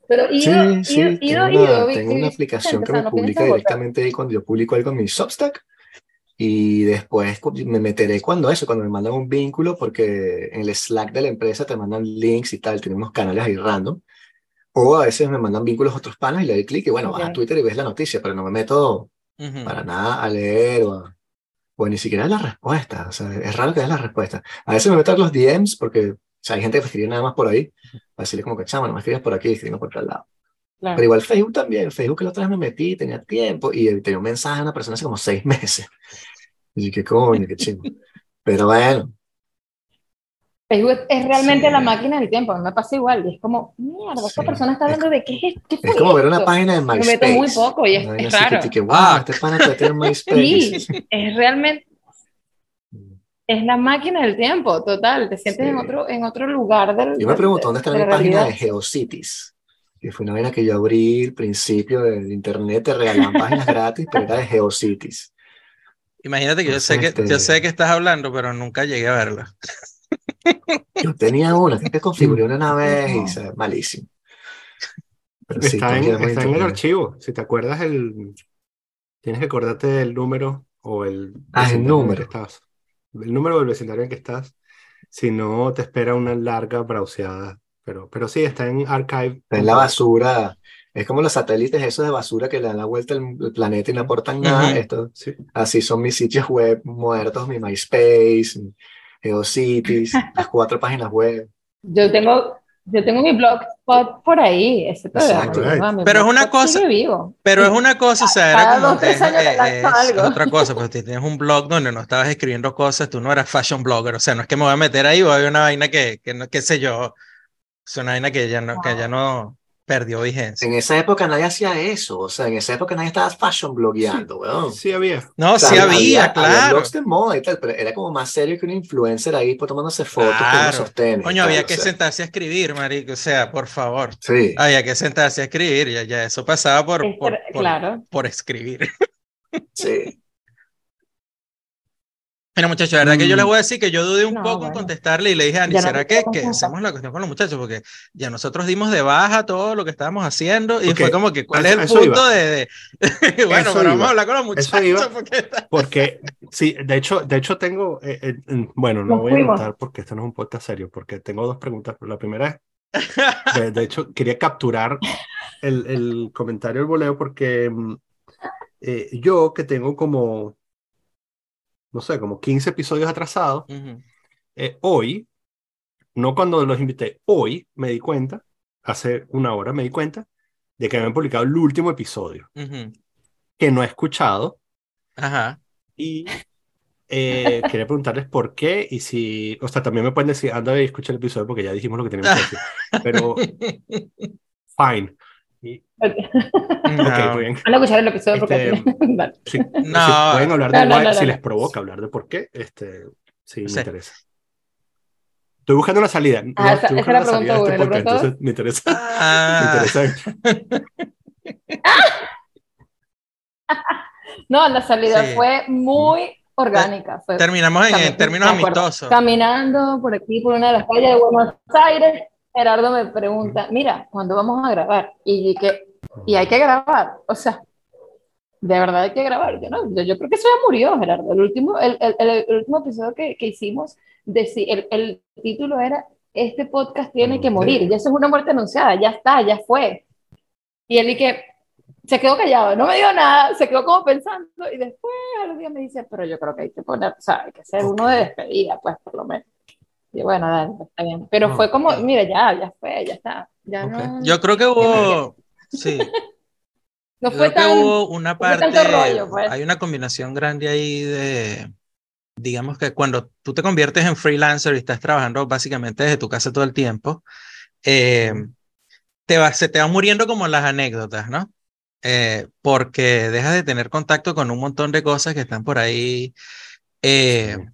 Pero ido, sí, sí, tengo, una, tengo una aplicación que me publica directamente ahí cuando yo publico algo en mi Substack y después me meteré cuando eso, cuando me mandan un vínculo, porque en el Slack de la empresa te mandan links y tal, tenemos canales ahí random. O a veces me mandan vínculos a otros panas y le doy clic y bueno, vas a Twitter y ves la noticia, pero no me meto para nada a leer o a, pues ni siquiera la respuesta. O sea, es raro que des la respuesta. A veces me meto a los DMs porque o sea, hay gente que escribe nada más por ahí. Para decirle como que, chama, no me escribes por aquí, escribes por otro lado. Pero igual Facebook también. Facebook que la otra vez me metí, tenía tiempo y tenía un mensaje a una persona hace como seis meses. Y qué coño, qué chingo. Pero bueno. Facebook es realmente la máquina del tiempo. A mí me pasa igual. Y es como, mierda, esta persona está hablando de qué es ¿Qué Es como ver una página de MySpace. Me meto muy poco y es, es raro. Que, que, wow, ah. este pana tiene MySpace. Sí, es realmente es la máquina del tiempo, total. Te sientes en, otro, en otro lugar del. Yo me pregunto dónde está la, página de Geocities. Que fue una vaina que yo abrí al principio de internet, te regalaban páginas gratis, pero era de Geocities. Imagínate que yo sé que yo sé que estás hablando, pero nunca llegué a verla. Yo tenía una, que configuré una vez y se malísimo. está, en, está en, el archivo. Si te acuerdas el. Tienes que acordarte del número o el. Ah, el número. Estás el número del vecindario en que estás, si no te espera una larga browseada. Pero, pero sí, está en archive. Está en la basura. Es como los satélites esos de basura que le dan la vuelta al planeta y no aportan nada. Esto, Así son mis sitios web muertos, mi MySpace, mi GeoCities, las cuatro páginas web. Yo tengo yo tengo mi blogspot por ahí, ese Pero es una cosa, pero es una cosa, o sea, era como es, es, otra cosa, pues tienes un blog donde no estabas escribiendo cosas, tú no eras fashion blogger, o sea, no es que me voy a meter ahí, voy a ver una vaina que, que no, qué sé yo, es una vaina que ya no, que ya no, perdió vigencia. En esa época nadie hacía eso, o sea, en esa época nadie estaba fashion blogueando, weón. Sí, había. No, sí había, claro. Había blogs de moda y tal, pero era como más serio que un influencer ahí pues, tomándose fotos claro. con sostenes. Coño, había que sentarse a escribir, marico, o sea, por favor. Sí. Había que sentarse a escribir, ya, ya eso pasaba por, por, claro. por escribir. Sí. Mira, muchachos, la verdad que yo les mm. voy a decir que yo dudé un poco en contestarle y le dije a Ani, ¿será que, que, hacemos la cuestión con los muchachos? Porque ya nosotros dimos de baja todo lo que estábamos haciendo y fue como que, ¿cuál es el punto de, bueno, pero vamos a hablar con los muchachos. porque... sí, de hecho, de hecho tengo, eh, eh, bueno, no voy a contar porque esto no es un podcast serio, porque tengo dos preguntas. La primera es, de, hecho, quería capturar el, el comentario del voleo porque mm, eh, yo que tengo como no sé, como 15 episodios atrasados, eh, hoy, no cuando los invité, hoy me di cuenta, hace una hora me di cuenta, de que habían publicado el último episodio, que no he escuchado. Ajá. Y eh, quería preguntarles por qué y si, o sea, también me pueden decir, anda y escucha el episodio porque ya dijimos lo que teníamos que decir. Pero, fine. Y... Okay. No. muy bien. Van a escuchar el episodio porque... Este, sí, no. Si pueden hablar de no, si les provoca hablar de por qué, este, sí, me interesa. Estoy buscando una salida. Ah, esa, esa la pregunta este podcast, entonces me interesa. Ah. Me interesa. no, la salida sí. fue muy orgánica. Fue Terminamos en, términos amistosos. Caminando por aquí, por una de las calles de Buenos Aires, Gerardo me pregunta, mira, ¿cuándo vamos a grabar? Y que, y hay que grabar, o sea, de verdad hay que grabar. Yo, no, yo, creo que eso ya murió, Gerardo. El último, el, el, el último episodio que, que hicimos, el, el, título era, este podcast tiene que morir, ya eso es una muerte anunciada, ya está, ya fue. Y él y que, se quedó callado, no me dijo nada, se quedó como pensando y después a los días me dice, pero yo creo que hay que poner, o sea, hay que hacer uno de despedida, pues por lo menos. Y bueno, dale, está bien. Pero fue como, mira, ya, ya fue, ya está. Ya no, yo creo que hubo, sí. no fue tan, hubo una parte, pues. hay una combinación grande ahí de, digamos que cuando tú te conviertes en freelancer y estás trabajando básicamente desde tu casa todo el tiempo, eh, te va, se te van muriendo como las anécdotas, ¿no? Eh, porque dejas de tener contacto con un montón de cosas que están por ahí. Eh, sí,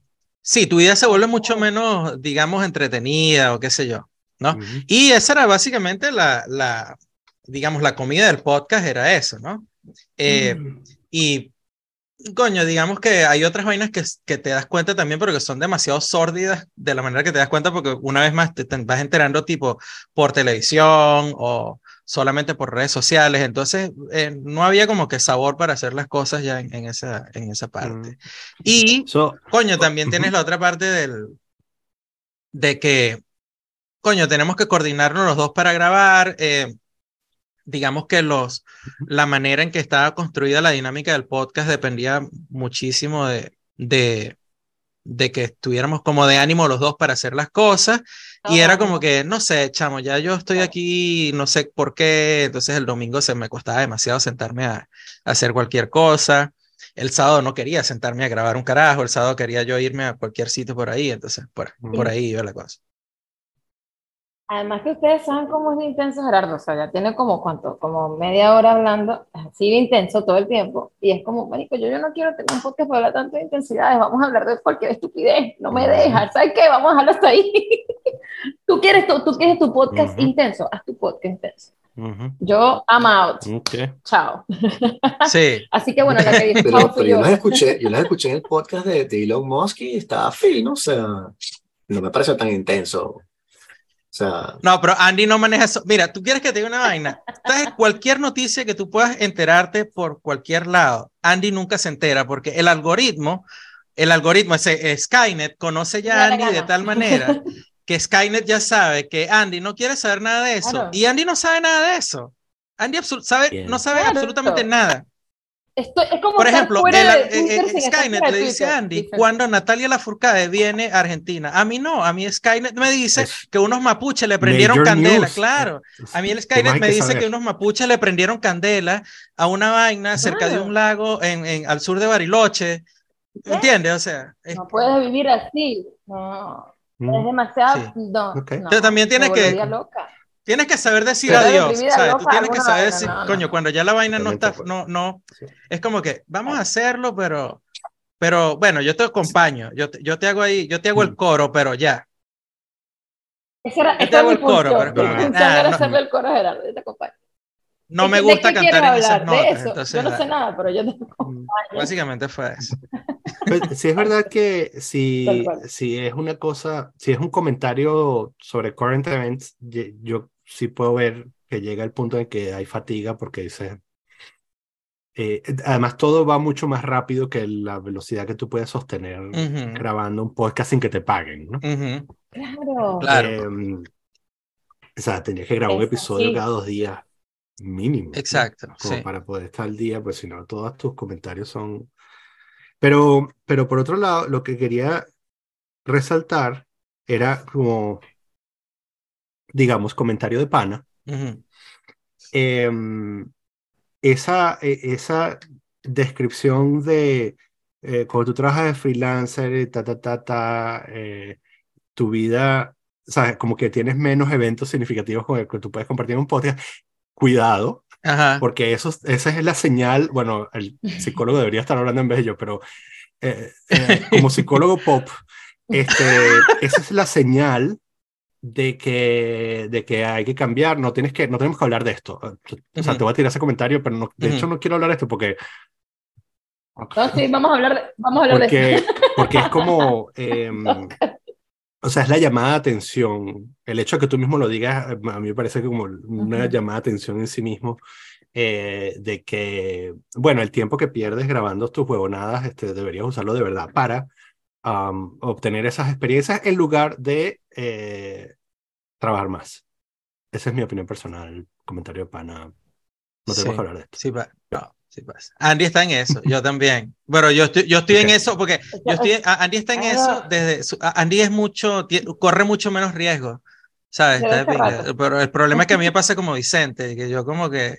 tu vida se vuelve mucho menos, digamos, entretenida o qué sé yo, ¿no? Y esa era básicamente la, la, digamos, la comida del podcast, era eso, ¿no? Eh, mm. Y, coño, digamos que hay otras vainas que, que te das cuenta también, pero que son demasiado sórdidas de la manera que te das cuenta, porque una vez más te vas enterando tipo por televisión o solamente por redes sociales, entonces eh, no había como que sabor para hacer las cosas ya en, esa, en esa parte. Mm. Y, coño, también tienes la otra parte del, de que, coño, tenemos que coordinarnos los dos para grabar. Eh, digamos que los, la manera en que estaba construida la dinámica del podcast dependía muchísimo de, de, de que estuviéramos como de ánimo los dos para hacer las cosas. Y era como que, no sé, chamo, ya yo estoy aquí, no sé por qué, entonces el domingo se me costaba demasiado sentarme a, hacer cualquier cosa. El sábado no quería sentarme a grabar un carajo, el sábado quería yo irme a cualquier sitio por ahí, entonces por, por ahí iba la cosa. Además que ustedes saben cómo es de intenso Gerardo, o sea, ya tiene como cuánto, como media hora hablando, así de intenso todo el tiempo, y es como, marico, yo, yo no quiero tener un podcast para hablar tanto de intensidades, vamos a hablar de cualquier estupidez, no me dejas, ¿sabes qué? Vamos a dejarlo hasta ahí. tú quieres tu, tú quieres tu podcast intenso, haz tu podcast intenso. Yo, I'm out. Chao. Sí. Así que bueno, la que dije, pero, pero yo, las escuché, yo las escuché en el podcast de, de Elon Musk y estaba fino, o sea, no me pareció tan intenso sea... No, pero Andy no maneja eso. Mira, tú quieres que te diga una vaina. Entonces, cualquier noticia que tú puedas enterarte por cualquier lado, Andy nunca se entera porque el algoritmo, el algoritmo, ese Skynet, conoce ya a Andy de tal manera que Skynet ya sabe que Andy no quiere saber nada de eso y Andy no sabe nada de eso. Andy sabe, no sabe absolutamente nada es como Por ejemplo, el, eh, eh, Skynet le dice a Andy, cuando Natalia Lafourcade viene a Argentina, a mí no, a mí Skynet me dice que unos mapuches le prendieron candela, claro. A mí el Skynet me dice que unos mapuches le prendieron candela a una vaina cerca de un lago en, al sur de Bariloche. ¿Entiendes? O sea, no puedes vivir así. No. Mm. Es demasiado. No, también tienes que. Loca. Tienes que saber decir adiós, ¿sabes? Tú tienes que saber decir, coño, cuando ya la vaina no está, no, no, es como que vamos a hacerlo, pero, pero bueno, yo te acompaño, yo te, yo te hago ahí, yo te hago el mm. coro, pero ya. Ese era, yo te hago el coro, pero ah, no, hacerle el coro Gerardo, yo te acompaño. No me gusta cantar en esas notas. Entonces, yo no sé nada, pero yo te acompaño. Básicamente fue eso. Pues, sí es verdad que si, si es una cosa, si es un comentario sobre current events, yo sí puedo ver que llega el punto en que hay fatiga porque dice, eh, además todo va mucho más rápido que la velocidad que tú puedes sostener grabando un podcast sin que te paguen, ¿no? Claro. claro. Em, o sea, tenías que grabar un episodio cada dos días mínimo. Exacto. Como para poder estar al día, pues si no, todos tus comentarios son... Pero, pero por otro lado, lo que quería resaltar era como digamos, comentario de pana, em, esa, e, esa descripción de eh, cuando tú trabajas de freelancer, ta, ta, ta, ta, eh, tu vida, ¿sabes? Como que tienes menos eventos significativos con el que tú puedes compartir en un podcast. Cuidado, porque eso, esa es la señal, bueno, el psicólogo debería estar hablando en vez de yo, pero eh, como psicólogo pop, este, esa es la señal de que, de que hay que cambiar, no, tienes que, no tenemos que hablar de esto. O sea, te voy a tirar ese comentario, pero no, de hecho no quiero hablar de esto porque... No, sí, vamos a hablar de, vamos a hablar porque, de esto. Porque es como... Em, o sea, es la llamada de atención. El hecho de que tú mismo lo digas, a mí me parece como una llamada de atención en sí mismo. Eh, de que, bueno, el tiempo que pierdes grabando tus huevonadas, este, deberías usarlo de verdad para obtener esas experiencias en lugar de eh, trabajar más. Esa es mi opinión personal, comentario pana. No tenemos que hablar de esto. Sí, no, sí pasa. Andy está en eso, yo también. Pero yo estoy, yo estoy en eso porque yo estoy, Andy está en eso desde, Andy es mucho, corre mucho menos riesgo. ¿Sabes? pero el problema es que a mí me pasa como Vicente, que yo como que,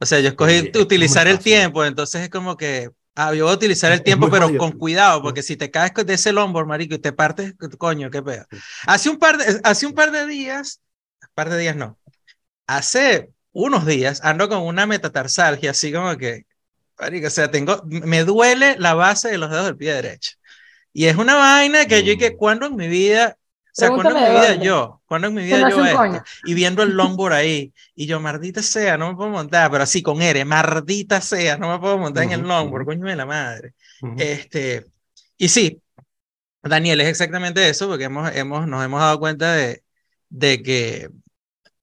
o sea, yo escogí utilizar el tiempo, entonces es como que, ah, yo voy a utilizar el tiempo, pero con cuidado, porque si te caes de ese longboard, marico, y te partes, coño, qué pedo. Hace un par de, hace un par de días, un par de días no, hace unos días ando con una metatarsalgia, así como que, marico, o sea, tengo, me duele la base de los dedos del pie derecho. Y es una vaina que yo y que mm. cuando en mi vida sea, cuando en mi vida yo, cuando en mi vida yo esto, y viendo el longboard ahí, y yo, maldita sea, no me puedo montar, pero así con R, maldita sea, no me puedo montar en el longboard, coño de la madre. este, y sí, Daniel, es exactamente eso, porque hemos, hemos, nos hemos dado cuenta de, de que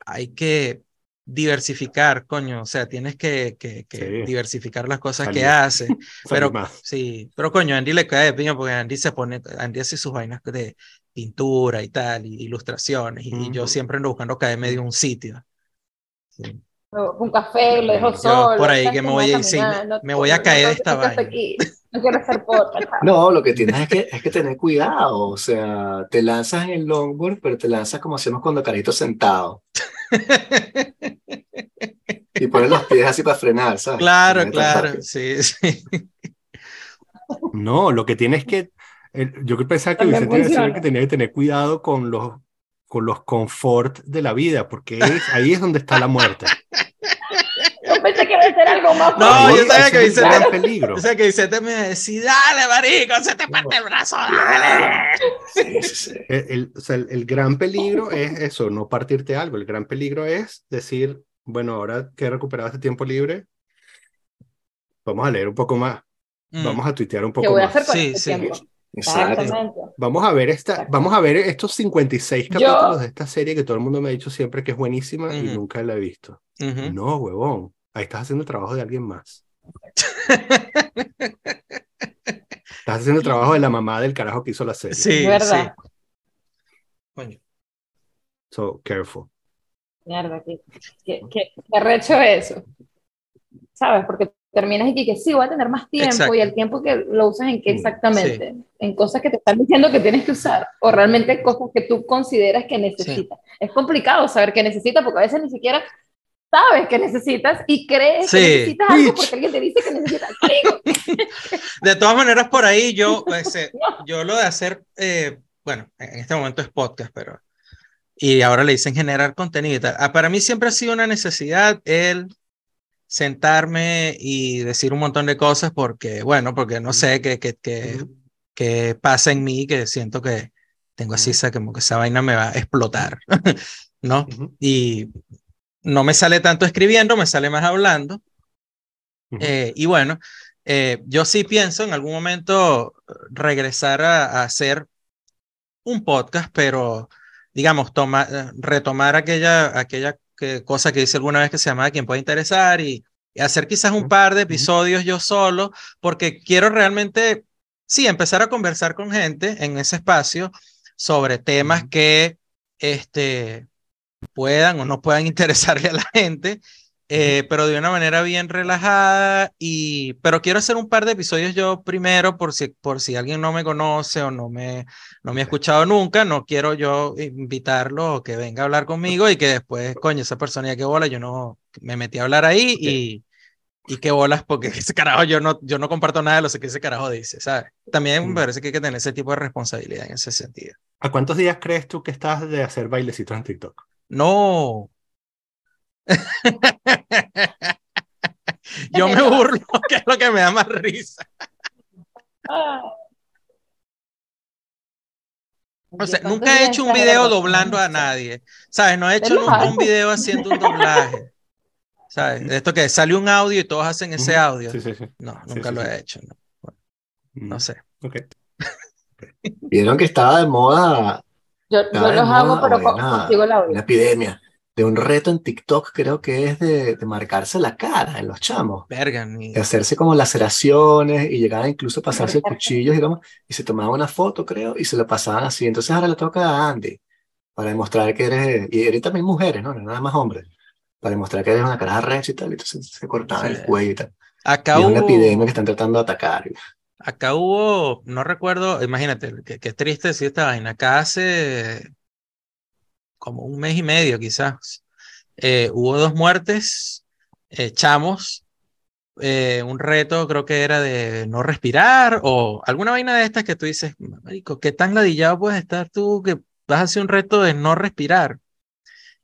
hay que diversificar, coño, o sea, tienes que, que, diversificar las cosas que hace. pero sí, pero coño, Andy le cae de piño porque Andy se pone, Andy hace sus vainas de pintura y tal, y ilustraciones, y, yo siempre ando buscando caer medio un sitio. Un café, lo dejo solo. Por ahí que me voy, a, sí, me voy a caer de esta vaina. No quiero ser No, lo que tienes es que, es que tener cuidado, o sea, te lanzas en el longboard, pero te lanzas como hacemos cuando carito sentado. y pones los pies así para frenar, ¿sabes? Claro, claro, sí, sí. No, lo que tienes que yo pensaba que Vicente decía que tenía que tener cuidado con los, con los confort de la vida, porque ahí es donde está la muerte. Yo pensé que iba a ser algo más No, yo sabía que Vicente, peligro. Yo que Vicente me decía, dale, marico, se te parte el brazo, dale. El, o sea, el, gran peligro es eso, no partirte algo. El gran peligro es decir, bueno, ahora que he recuperado este tiempo libre, vamos a leer un poco más. Mm. Vamos a tuitear un poco ¿Qué voy más. A hacer con sí, este sí. Tiempo? Exacto. Vamos a ver esta, vamos a ver estos 56 capítulos de esta serie que todo el mundo me ha dicho siempre que es buenísima y nunca la he visto. No, huevón. Ahí estás haciendo el trabajo de alguien más. estás haciendo el trabajo de la mamá del carajo que hizo la serie. Sí, ¿verdad? Sí. So, careful. Mierda, qué, qué, qué, qué eso. ¿Sabes? Porque terminas y que sí, voy a tener más tiempo y el tiempo que lo usas en qué exactamente, en cosas que te están diciendo que tienes que usar o realmente cosas que tú consideras que necesitas. Es complicado saber qué necesitas porque a veces ni siquiera sabes que necesitas y crees que necesitas algo porque alguien te dice que necesitas algo. de todas maneras, por ahí yo, pues, eh, yo lo de hacer, eh, bueno, en este momento es podcast, pero y ahora le dicen generar contenido y tal. Ah, para mí siempre ha sido una necesidad el sentarme y decir un montón de cosas porque, bueno, porque no sé qué que, que, que, pasa en mí, que siento que tengo así, esa, como que esa vaina me va a explotar, ¿no? Y no me sale tanto escribiendo, me sale más hablando. Eh, y bueno, eh, yo sí pienso en algún momento regresar a, hacer un podcast, pero digamos, toma, eh, retomar aquella, aquella cosa que dice alguna vez que se llama Quien puede interesar y, hacer quizás un par de episodios yo solo, porque quiero realmente, sí, empezar a conversar con gente en ese espacio sobre temas que este, puedan o no puedan interesarle a la gente eh, pero de una manera bien relajada. Y, pero quiero hacer un par de episodios yo primero, por si, por si alguien no me conoce o no me, no me ha escuchado nunca, no quiero yo invitarlo o que venga a hablar conmigo y que después, coño, esa persona ya que bola, yo no me metí a hablar ahí y, y qué bolas, porque ese carajo yo no, yo no comparto nada de lo que ese carajo dice, ¿sabes? También me mm. parece que hay que tener ese tipo de responsabilidad en ese sentido. ¿A cuántos días crees tú que estás de hacer bailecitos en TikTok? No, Yo me burlo, que es lo que me da más risa. O sea, nunca he hecho un video doblando a nadie. ¿Sabes? No he hecho nunca un video haciendo un doblaje. ¿Sabes? Esto que sale un audio y todos hacen ese audio. No, nunca lo he hecho. No, sé. Vieron que estaba de moda. Yo, los hago, pero consigo el audio. Una epidemia de un reto en TikTok, creo que es de, de marcarse la cara en los chamos. De hacerse como laceraciones y llegar a incluso pasarse cuchillos, digamos, y se tomaba una foto, creo, y se lo pasaban así. Entonces ahora le toca a Andy para demostrar que eres, y eres también mujeres, ¿no? Nada más hombres. para demostrar que eres una caraja recha y tal, y entonces se cortaba el cuello y tal. Acá hubo... una epidemia que están tratando de atacar. Acá hubo, no recuerdo, imagínate, qué triste decir esta vaina. Acá hace como un mes y medio quizás, eh, hubo dos muertes, echamos eh, un reto, creo que era de no respirar o alguna vaina de estas que tú dices, marico, ¿qué tan ladillado puedes estar tú que vas a hacer un reto de no respirar?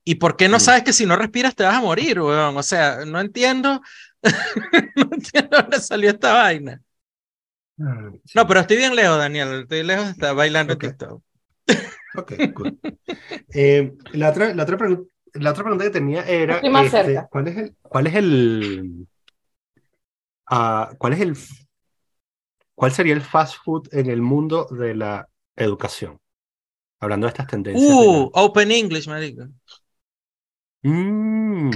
¿Y por qué no mm. sabes que si no respiras te vas a morir, weón? O sea, no entiendo, no entiendo dónde salió esta vaina. Ah, no, pero estoy bien lejos, Daniel. Estoy lejos, está bailando TikTok. Ok, cool. Eh, la, otra, la, otra la otra pregunta que tenía era, este, ¿cuál es el, cuál es el, uh, cuál es el, cuál sería el fast food en el mundo de la educación? Hablando de estas tendencias. Uh, Open English, marico. Mm,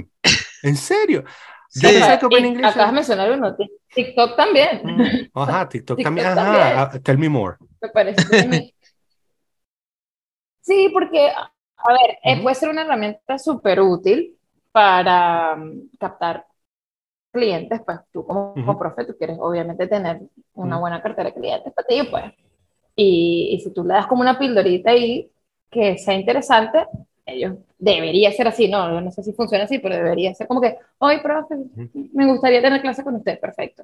¿En serio? Sí. que Open English acabas de mencionar uno, TikTok también. Mm, ajá, TikTok, también. Ajá, ah, tell me more. Me parece Sí, porque, a ver, eh, puede ser una herramienta súper útil para um, captar clientes, pues tú como, profe, tú quieres obviamente tener una buena cartera de clientes para ti, pues. Y, y, si tú le das como una pildorita ahí que sea interesante, ellos debería ser así, no, no sé si funciona así, pero debería ser como que, hoy profe, me gustaría tener clase con usted, perfecto.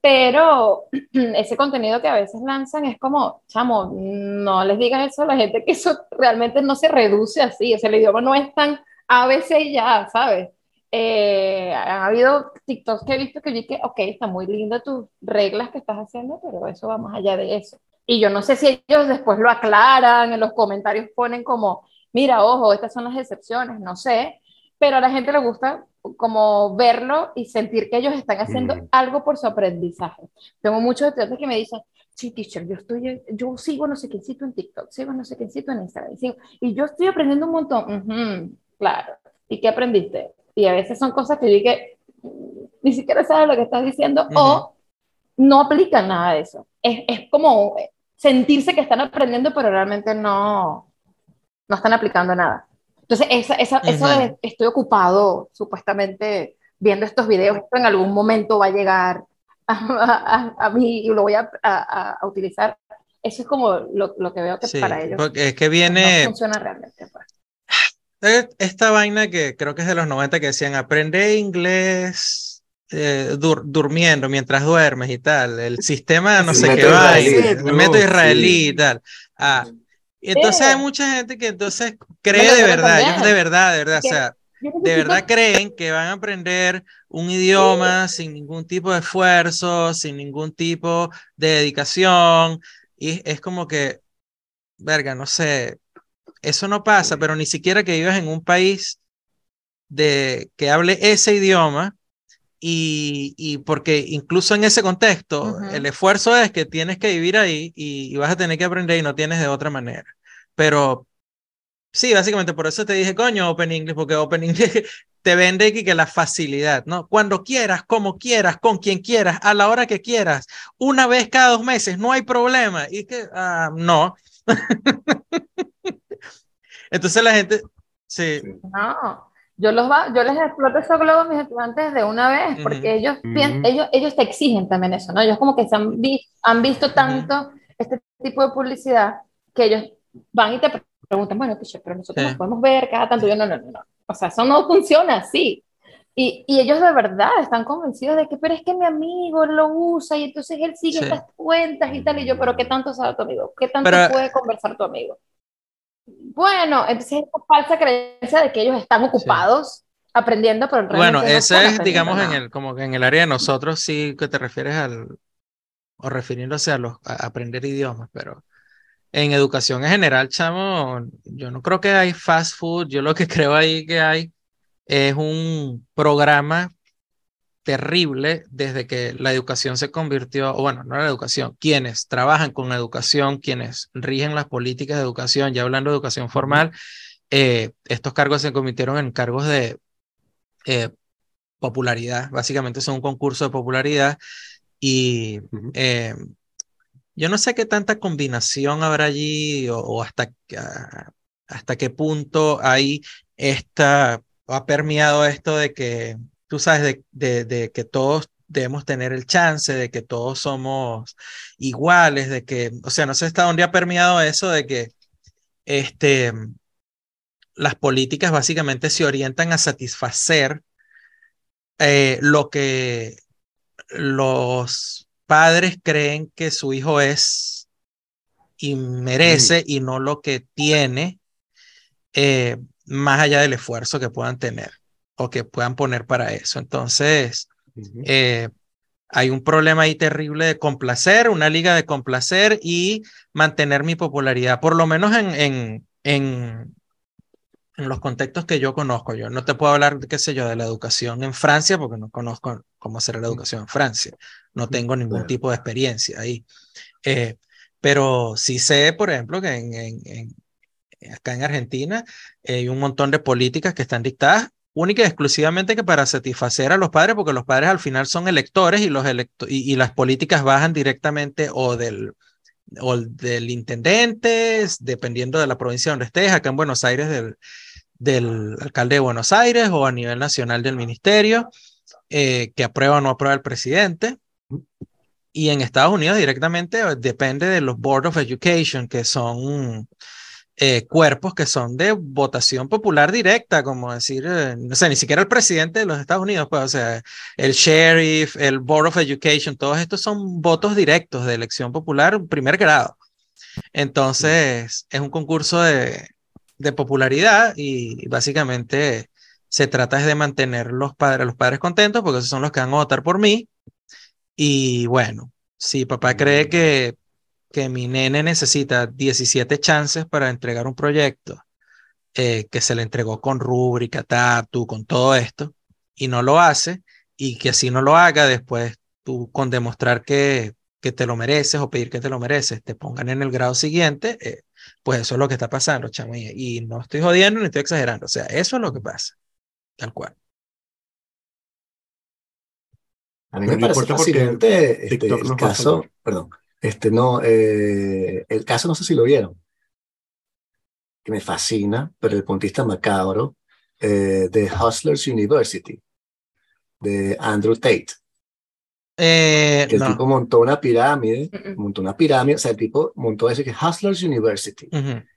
Pero ese contenido que a veces lanzan es como, chamo, no les digas eso a la gente que eso realmente no se reduce así, o sea, el idioma no es tan ABC y ya, ¿sabes? Eh, ha habido TikToks que he visto que dije, ok, está muy linda tus reglas que estás haciendo, pero eso va más allá de eso. Y yo no sé si ellos después lo aclaran, en los comentarios ponen como, mira, ojo, estas son las excepciones, no sé, pero a la gente le gusta como verlo y sentir que ellos están haciendo mm. algo por su aprendizaje. Tengo muchos estudiantes que me dicen, sí, teacher, yo, estoy, yo sigo no sé qué sitio en TikTok, sigo no sé qué sitio en Instagram, y yo estoy aprendiendo un montón. claro. ¿Y qué aprendiste? Y a veces son cosas que yo que ni siquiera sabes lo que estás diciendo o no aplican nada de eso. Es, es como sentirse que están aprendiendo, pero realmente no, no están aplicando nada. Entonces, esa, esa, eso de estoy ocupado supuestamente viendo estos videos, esto en algún momento va a llegar a, a, mí y lo voy a, a, utilizar. Eso es como lo, lo que veo que para ellos. Porque es que viene. No funciona realmente. Pues. Esta vaina que creo que es de los 90 que decían aprende inglés eh, durmiendo mientras duermes y tal. El sistema no sé qué va, el método israelí y tal. Ah, y entonces hay mucha gente que entonces cree de verdad, de verdad, de verdad, o sea, de verdad creen que van a aprender un idioma sin ningún tipo de esfuerzo, sin ningún tipo de dedicación. Y es como que, verga, no sé, eso no pasa, pero ni siquiera que vivas en un país de, que hable ese idioma. Y, y porque incluso en ese contexto, el esfuerzo es que tienes que vivir ahí y, y vas a tener que aprender y no tienes de otra manera. Pero Sí, básicamente por eso te dije, coño, Open English, porque Open English te vende que, que la facilidad, ¿no? Cuando quieras, como quieras, con quien quieras, a la hora que quieras, una vez cada dos meses, no hay problema. Y que, ah, no. Entonces la gente, sí. No, yo, los va, yo les exploto esos globos a mis estudiantes de una vez, porque ellos, ellos, ellos te exigen también eso, ¿no? Ellos como que se han, han visto tanto este tipo de publicidad que ellos van y te preguntan, bueno, pero nosotros nos podemos ver cada tanto. Yo, no, no, no, no. O sea, eso no funciona así. Y, y, ellos de verdad están convencidos de que, pero es que mi amigo lo usa y entonces él sigue estas cuentas y tal. Y yo, pero ¿qué tanto sabe tu amigo? ¿Qué tanto puede conversar tu amigo? Bueno, entonces es falsa creencia de que ellos están ocupados aprendiendo, pero Bueno, ese es, digamos, en el, como que en el área de nosotros sí que te refieres al, o refiriéndose a los, a aprender idiomas, pero en educación en general, chamo, yo no creo que hay fast food, yo lo que creo ahí que hay es un programa terrible desde que la educación se convirtió, o bueno, no la educación, quienes trabajan con educación, quienes rigen las políticas de educación, ya hablando de educación formal, eh, estos cargos se convirtieron en cargos de eh, popularidad, básicamente son un concurso de popularidad y yo no sé qué tanta combinación habrá allí o, hasta, hasta qué punto hay esta ha permeado esto de que, tú sabes, de, de, que todos debemos tener el chance, de que todos somos iguales, de que, o sea, no sé hasta dónde ha permeado eso de que este, las políticas básicamente se orientan a satisfacer eh, lo que los padres creen que su hijo es y merece y no lo que tiene, eh, más allá del esfuerzo que puedan tener o que puedan poner para eso. Entonces, eh, hay un problema ahí terrible de complacer, una liga de complacer y mantener mi popularidad, por lo menos en, en, en, en los contextos que yo conozco. Yo no te puedo hablar, qué sé yo, de la educación en Francia porque no conozco cómo será la educación en Francia. No tengo ningún tipo de experiencia ahí. Eh, pero sí sé, por ejemplo, que en, en, acá en Argentina hay un montón de políticas que están dictadas única y exclusivamente que para satisfacer a los padres, porque los padres al final son electores y, los electo y, las políticas bajan directamente o del, o del intendente, dependiendo de la provincia donde estés, acá en Buenos Aires del, del alcalde de Buenos Aires o a nivel nacional del ministerio, eh, que aprueba o no aprueba el presidente. Y en Estados Unidos directamente depende de los Board of Education, que son eh, cuerpos que son de votación popular directa, como decir, no sé, ni siquiera el presidente de los Estados Unidos, pues, o sea, el sheriff, el Board of Education, todos estos son votos directos de elección popular primer grado. Entonces, es un concurso de, de popularidad y básicamente se trata de mantener los padres, los padres contentos porque esos son los que van a votar por mí y bueno, si papá cree que, que mi nene necesita 17 chances para entregar un proyecto, eh, que se le entregó con rúbrica, tatu, con todo esto, y no lo hace, y que así no lo haga, después tú con demostrar que, que te lo mereces o pedir que te lo mereces, te pongan en el grado siguiente, eh, pues eso es lo que está pasando, chamo. Y, no estoy jodiendo ni estoy exagerando, o sea, eso es lo que pasa, tal cual. A mí me parece fascinante este, el caso, perdón, este no, eh, el caso no sé si lo vieron, que me fascina, pero el puntista macabro eh, de Hustlers University, de Andrew Tate. Eh, el tipo montó una pirámide, montó una pirámide, o sea, el tipo montó eso que Hustlers University.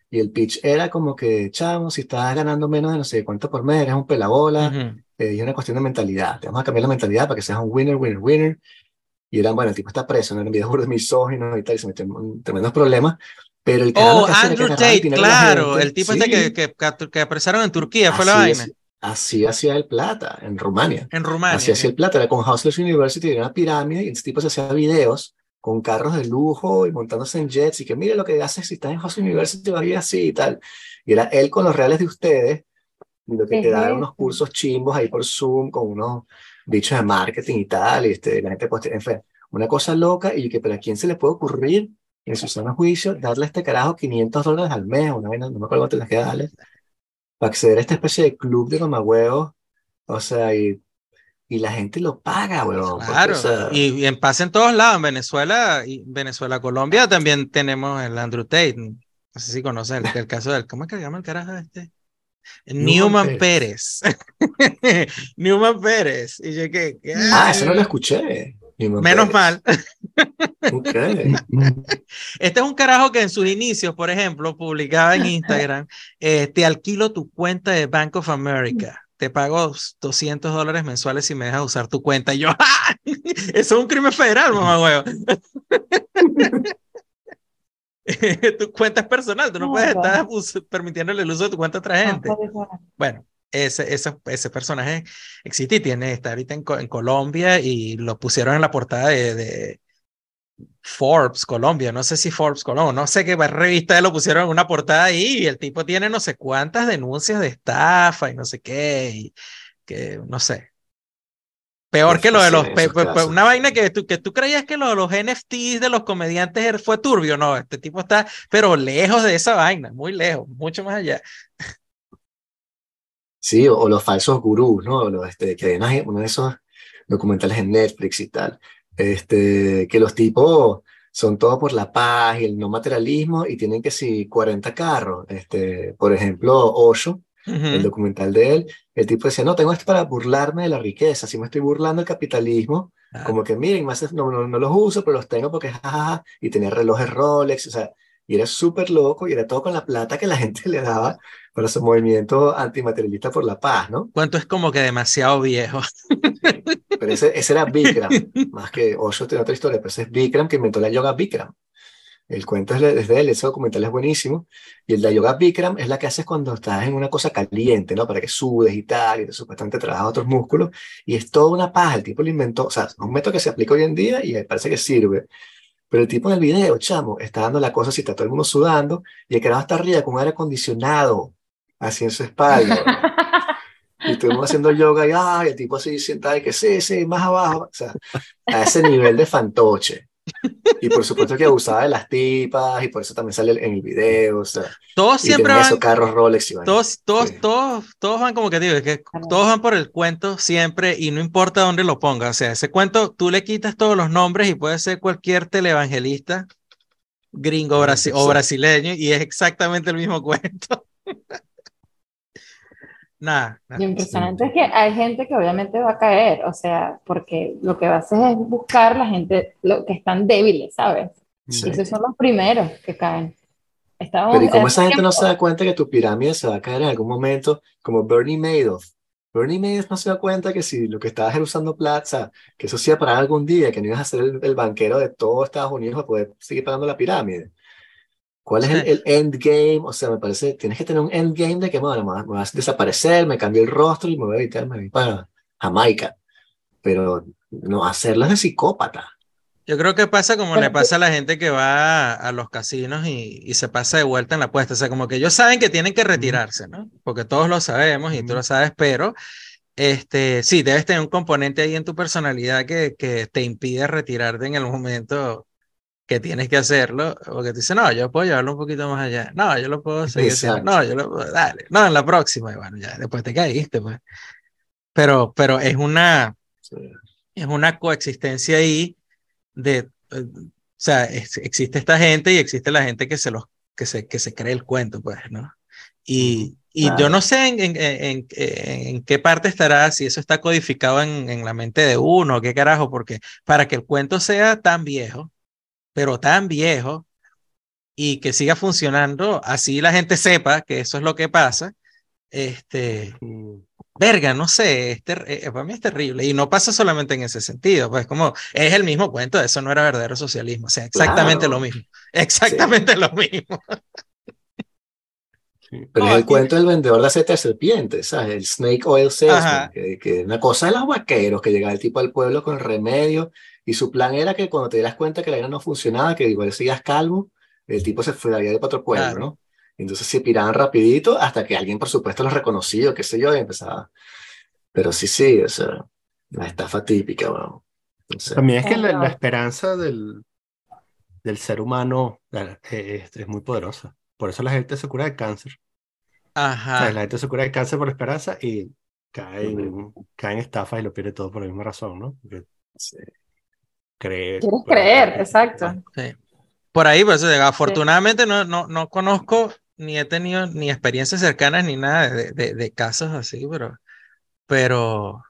Y el pitch era como que, chamo, si estás ganando menos de no sé cuánto por mes, eres un pelabola, eh, y es una cuestión de mentalidad. Te vamos a cambiar la mentalidad para que seas un winner, winner, winner. Y eran, bueno, el tipo está preso, no eran videos de misóginos y tal, y se metió en tremendos problemas. Pero el Oh, Andrew Tate, claro, el tipo este que, que, que, apresaron en Turquía, fue la vaina. Así hacía el plata, en Rumania. En Rumania. Así hacía el plata, era con Hustlers University, era una pirámide, y este tipo se hacía videos con carros de lujo y montándose en jets, y que mire lo que haces si estás en Hustlers University, va a así y tal. Y era él con los reales de ustedes, y lo que te daban unos cursos chimbos ahí por Zoom con unos bichos de marketing y tal, y este, la gente, pues, en fin, una cosa loca, y que, pero ¿a quién se le puede ocurrir en su sano juicio darle a este carajo 500 dólares al mes, una vez, no me acuerdo cuánto les queda darle, para acceder a esta especie de club de mamagüeos, o sea, y, y la gente lo paga, weón. Claro, y, en paz en todos lados, en Venezuela, y Venezuela, Colombia, también tenemos el Andrew Tate, no sé si conoces el, caso del, ¿cómo es que se llama el carajo este? Newman, Pérez. Newman Pérez. Y yo que, ah, eso no lo escuché. Menos mal. Este es un carajo que en sus inicios, por ejemplo, publicaba en Instagram, eh, te alquilo tu cuenta de Bank of America. Te pago 200 dólares mensuales si me dejas usar tu cuenta. Y yo, ¡ah! Eso es un crimen federal, mamá huevo. tu cuenta es personal, tú no puedes estar permitiéndole el uso de tu cuenta a otra gente. Bueno, ese, ese, ese personaje existe y tiene, está ahorita en, en, Colombia y lo pusieron en la portada de, de, Forbes Colombia, no sé si Forbes Colombia, no sé qué revista lo pusieron en una portada ahí y el tipo tiene no sé cuántas denuncias de estafa y no sé qué, y que no sé. Peor que lo de los, una vaina que tú, que tú creías que lo de los NFTs de los comediantes er, fue turbio, no, este tipo está, pero lejos de esa vaina, muy lejos, mucho más allá. Sí, o, los falsos gurús, ¿no? Los, este, que hay uno de esos documentales en Netflix y tal, este, que los tipos son todos por la paz y el no materialismo y tienen que si 40 carros. Este, por ejemplo, Osho, el documental de él, el tipo decía, no, tengo esto para burlarme de la riqueza, si me estoy burlando del capitalismo, como que miren, más no, no, no, los uso, pero los tengo porque jajaja, y tenía relojes Rolex, o sea, y era súper loco y era todo con la plata que la gente le daba para su movimiento antimaterialista por la paz, ¿no? ¿Cuánto es como que demasiado viejo? pero ese, ese, era Bikram, más que Osho tiene otra historia, pero ese es Bikram que inventó la yoga Bikram. El cuento es desde él, ese documental es buenísimo. Y el de yoga Bikram es la que haces cuando estás en una cosa caliente, ¿no? Para que sudes y tal, y te supuestamente trabajas otros músculos. Y es toda una paja. El tipo lo inventó, o sea, es un método que se aplica hoy en día y parece que sirve. Pero el tipo en el video, chamo, está dando la cosa, si está todo el mundo sudando, y el carajo está arriba con un aire acondicionado, así en su espalda. y estuvimos haciendo yoga y, ay, el tipo así sentado y que sí, sí, más abajo. O sea, a ese nivel de fantoche. Y por supuesto que abusaba de las tipas y por eso también sale en el video. O sea, todos siempre van. carros Rolex y todos, todos, todos, todos van como que digo, es que todos van por el cuento siempre y no importa dónde lo pongas. O sea, ese cuento tú le quitas todos los nombres y puede ser cualquier televangelista gringo o brasileño y es exactamente el mismo cuento. Nada. Lo impresionante es que hay gente que obviamente va a caer, o sea, porque lo que va a hacer es buscar la gente lo que están débiles, ¿sabes? Y esos son los primeros que caen. Pero ¿y cómo esa gente no se da cuenta que tu pirámide se va a caer en algún momento? Como Bernie Madoff. Bernie Madoff no se da cuenta que si lo que estabas era usando plata, que eso sí iba a parar algún día, que no ibas a ser el, el banquero de todo Estados Unidos para poder seguir pagando la pirámide. ¿Cuál es el, el, endgame? O sea, me parece, tienes que tener un endgame de que, bueno, me, vas a desaparecer, me cambio el rostro y me voy a evitar, me voy para Jamaica. Pero no hacerlas de psicópata. Yo creo que pasa como le pasa a la gente que va a, los casinos y, y, se pasa de vuelta en la apuesta. O sea, como que ellos saben que tienen que retirarse, ¿no? Porque todos lo sabemos y tú lo sabes, pero este, sí, debes tener un componente ahí en tu personalidad que, que te impide retirarte en el momento que tienes que hacerlo, porque te dice, no, yo puedo llevarlo un poquito más allá, no, yo lo puedo seguir no, yo lo puedo, dale, no, en la próxima, y bueno, ya después te caíste, pues. Pero, pero es una, es una coexistencia ahí de, eh, o sea, existe esta gente y existe la gente que se los, que se, que se cree el cuento, pues, ¿no? Y, y yo no sé en, en, en, en, qué parte estará, si eso está codificado en, la mente de uno, qué carajo, porque para que el cuento sea tan viejo, pero tan viejo y que siga funcionando, así la gente sepa que eso es lo que pasa, este, verga, no sé, es eh, para mí es terrible y no pasa solamente en ese sentido, pues como es el mismo cuento, eso no era verdadero socialismo, o sea, exactamente lo mismo, exactamente lo mismo. Pero es el cuento del vendedor de aceite de serpiente, ¿sabes? El snake oil salesman, que, que, una cosa de los vaqueros, que llega el tipo al pueblo con remedio y su plan era que cuando te dieras cuenta que la guerra no funcionaba, que igual seguías calvo, el tipo se fuera de otro pueblo, ¿no? Entonces se piraban rapidito hasta que alguien, por supuesto, los reconoció, qué sé yo, y empezaba. Pero sí, sí, o sea, la estafa típica, bueno. También es que la, esperanza del, del ser humano eh, es, es, muy poderosa. Por eso la gente se cura de cáncer. Ajá. la gente se cura de cáncer por esperanza y cae cae en estafas y lo pierde todo por la misma razón, ¿no? sí creer. Quieres creer, exacto. Por ahí, pues, afortunadamente no, no, no conozco ni he tenido ni experiencias cercanas ni nada de, de, casos así, pero, pero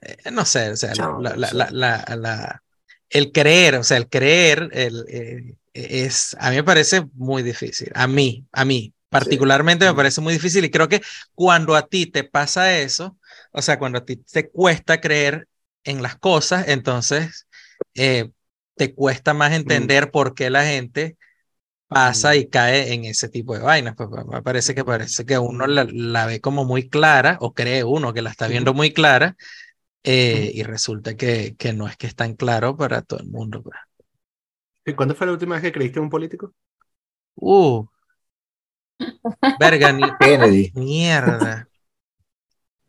eh, no sé, o sea, la, la, la, el creer, o sea, el creer el, eh, es, a mí me parece muy difícil, a mí, a mí, particularmente me parece muy difícil y creo que cuando a ti te pasa eso, o sea, cuando a ti te cuesta creer, en las cosas, entonces eh, te cuesta más entender por qué la gente pasa y cae en ese tipo de vainas. Pues, pues me parece que parece que uno la, ve como muy clara, o cree uno que la está viendo muy clara, eh, y resulta que, que no es que es tan claro para todo el mundo. Pues. ¿Y cuándo fue la última vez que creíste en un político? Uh. Verga, ni, Kennedy. Mierda.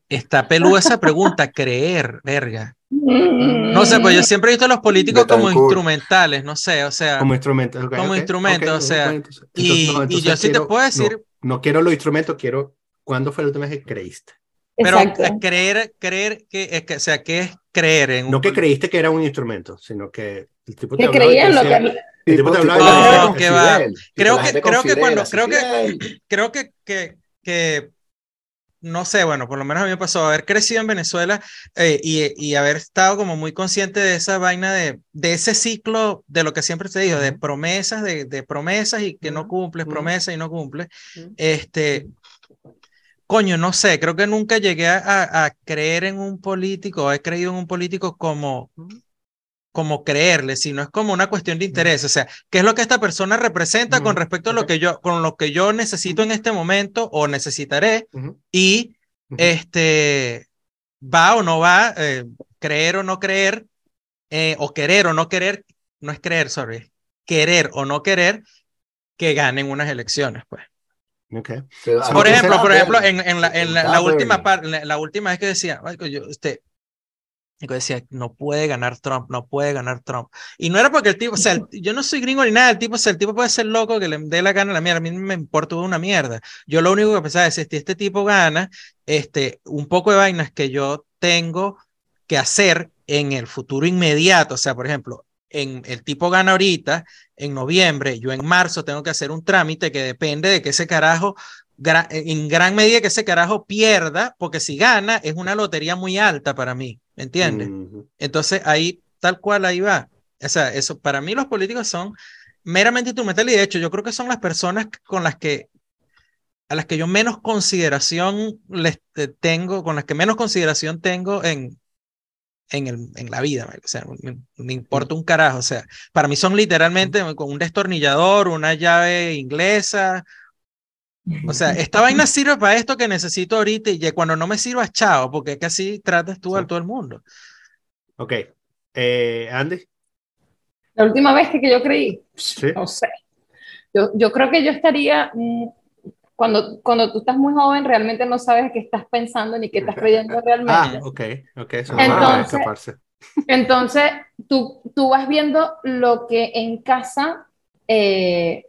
Está peluda esa pregunta, creer, verga. No sé, pues yo siempre he visto a los políticos como instrumentales, no sé, o sea. Como instrumentos. como instrumentos, o sea. y, yo sí te puedo decir. No, quiero los instrumentos, quiero. ¿Cuándo fue la última vez que creíste? Pero creer, creer, que, que, o sea, ¿qué es creer en No que creíste que era un instrumento, sino que el tipo te que creía en lo que. El tipo te hablaba no, que va. Creo que, creo que cuando, creo que, creo que, que que no sé, bueno, por lo menos a mí me pasó haber crecido en Venezuela eh, y, y, haber estado como muy consciente de esa vaina de, de ese ciclo de lo que siempre te digo, de promesas, de, de promesas y que no cumples, promesas y no cumples. Este, coño, no sé, creo que nunca llegué a, a, creer en un político, he creído en un político como como creerle, sino es como una cuestión de interés, o sea, ¿qué es lo que esta persona representa con respecto a lo que yo, con lo que yo necesito en este momento o necesitaré? Y este, va o no va, eh, creer o no creer, eh, o querer o no querer, no es creer, sorry, querer o no querer que ganen unas elecciones, pues. Okay. Por ejemplo, por ejemplo, en, en, la, en la, última parte, la, última vez que decía, yo, este, y decía, no puede ganar Trump, no puede ganar Trump. Y no era porque el tipo, o sea, yo no soy gringo ni nada, el tipo, o sea, el tipo puede ser loco que le dé la gana a la mierda, a mí me importa una mierda. Yo lo único que pensaba es, si este tipo gana, este, un poco de vainas que yo tengo que hacer en el futuro inmediato, o sea, por ejemplo, en, el tipo gana ahorita, en noviembre, yo en marzo tengo que hacer un trámite que depende de que ese carajo en gran medida que ese carajo pierda, porque si gana es una lotería muy alta para mí, ¿me entiendes? Entonces ahí, tal cual, ahí va. O sea, eso, para mí los políticos son meramente instrumentales y de hecho yo creo que son las personas con las que, a las que yo menos consideración les eh, tengo, con las que menos consideración tengo en, en, el, en la vida, o sea, me, me, importa un carajo, o sea, para mí son literalmente con un destornillador, una llave inglesa, o sea, esta vaina sirve para esto que necesito ahorita y cuando no me sirva, chao, porque es que así tratas tú a todo el mundo. Ok. Eh, Andy. La última vez que, yo creí, no sé. Yo, yo creo que yo estaría, mm, cuando, cuando tú estás muy joven, realmente no sabes qué estás pensando ni qué estás creyendo realmente. Ah, ok, ok, eso entonces, entonces tú, tú vas viendo lo que en casa eh,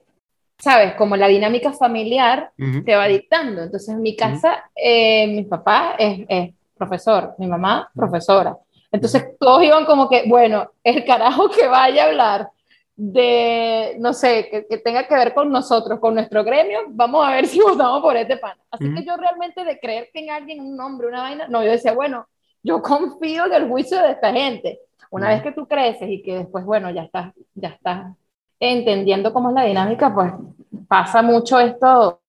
¿sabes? Como la dinámica familiar te va dictando. Entonces, en mi casa, eh, mi papá es, profesor, mi mamá, profesora. Entonces, todos iban como que, bueno, el carajo que vaya a hablar de, no sé, que, tenga que ver con nosotros, con nuestro gremio, vamos a ver si votamos por este pan. Así que yo realmente de creer que en alguien, un nombre, una vaina, no, yo decía, bueno, yo confío en el juicio de esta gente. Una vez que tú creces y que después, bueno, ya estás, ya estás entendiendo cómo es la dinámica, pues pasa mucho esto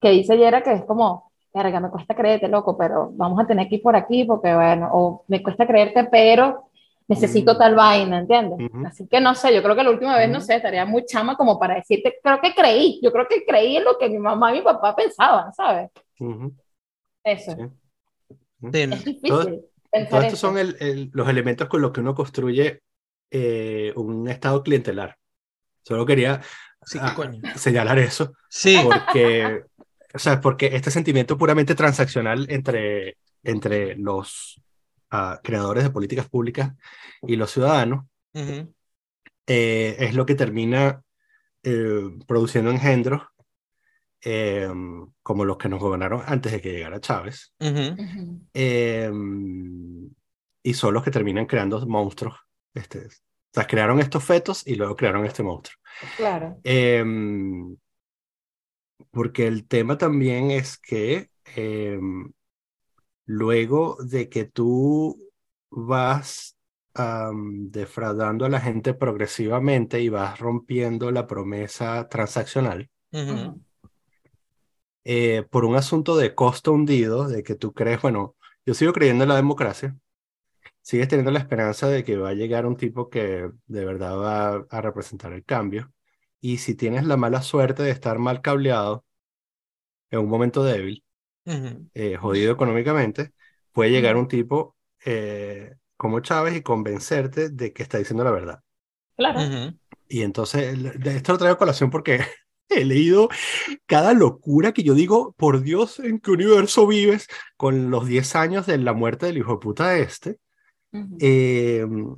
que dice Yera, que es como, verga, me cuesta creerte, loco, pero vamos a tener que ir por aquí porque, bueno, o me cuesta creerte, pero necesito tal vaina, ¿entiendes? Así que no sé, yo creo que la última vez, no sé, estaría muy chama como para decirte, creo que creí, yo creo que creí en lo que mi mamá y mi papá pensaban, ¿sabes? Eso. Es difícil. Todos estos son los elementos con los que uno construye eh, un estado clientelar. Solo quería ah, señalar eso. Sí. Porque, o sea, porque este sentimiento puramente transaccional entre, entre los ah, creadores de políticas públicas y los ciudadanos eh, es lo que termina eh, produciendo engendros em, como los que nos gobernaron antes de que llegara Chávez. Y son los que terminan creando monstruos este, o sea, crearon estos fetos y luego crearon este monstruo. Claro. Em, porque el tema también es que em, luego de que tú vas defraudando a la gente progresivamente y vas rompiendo la promesa transaccional, eh, por un asunto de costo hundido, de que tú crees, bueno, yo sigo creyendo en la democracia, sigues teniendo la esperanza de que va a llegar un tipo que de verdad va a representar el cambio. Y si tienes la mala suerte de estar mal cableado en un momento débil, eh, jodido económicamente, puede llegar un tipo eh, como Chávez y convencerte de que está diciendo la verdad. Claro. Y entonces, esto lo traigo a colación porque he leído cada locura que yo digo, por Dios, ¿en qué universo vives? Con los 10 años de la muerte del hijo de puta este, Em,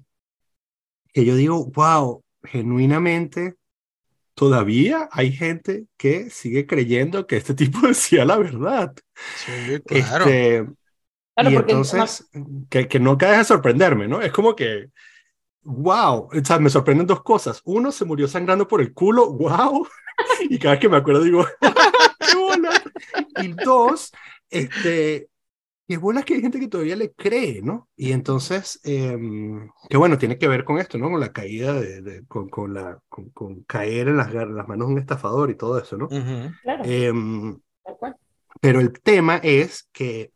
que yo digo, wow, genuinamente, todavía hay gente que sigue creyendo que este tipo decía la verdad. Sí, claro. Este, y entonces, que, que no deja de sorprenderme, ¿no? Es como que, wow, o sea, me sorprenden dos cosas. Uno, se murió sangrando por el culo, wow. Y cada vez que me acuerdo digo, ¡Qué bolas! Y dos, este, qué bolas que hay gente que todavía le cree, ¿no? Y entonces, eh, que bueno, tiene que ver con esto, ¿no? Con la caída de, con, con, la, con, caer en las, las, manos de un estafador y todo eso, ¿no? claro. Em, pero el tema es que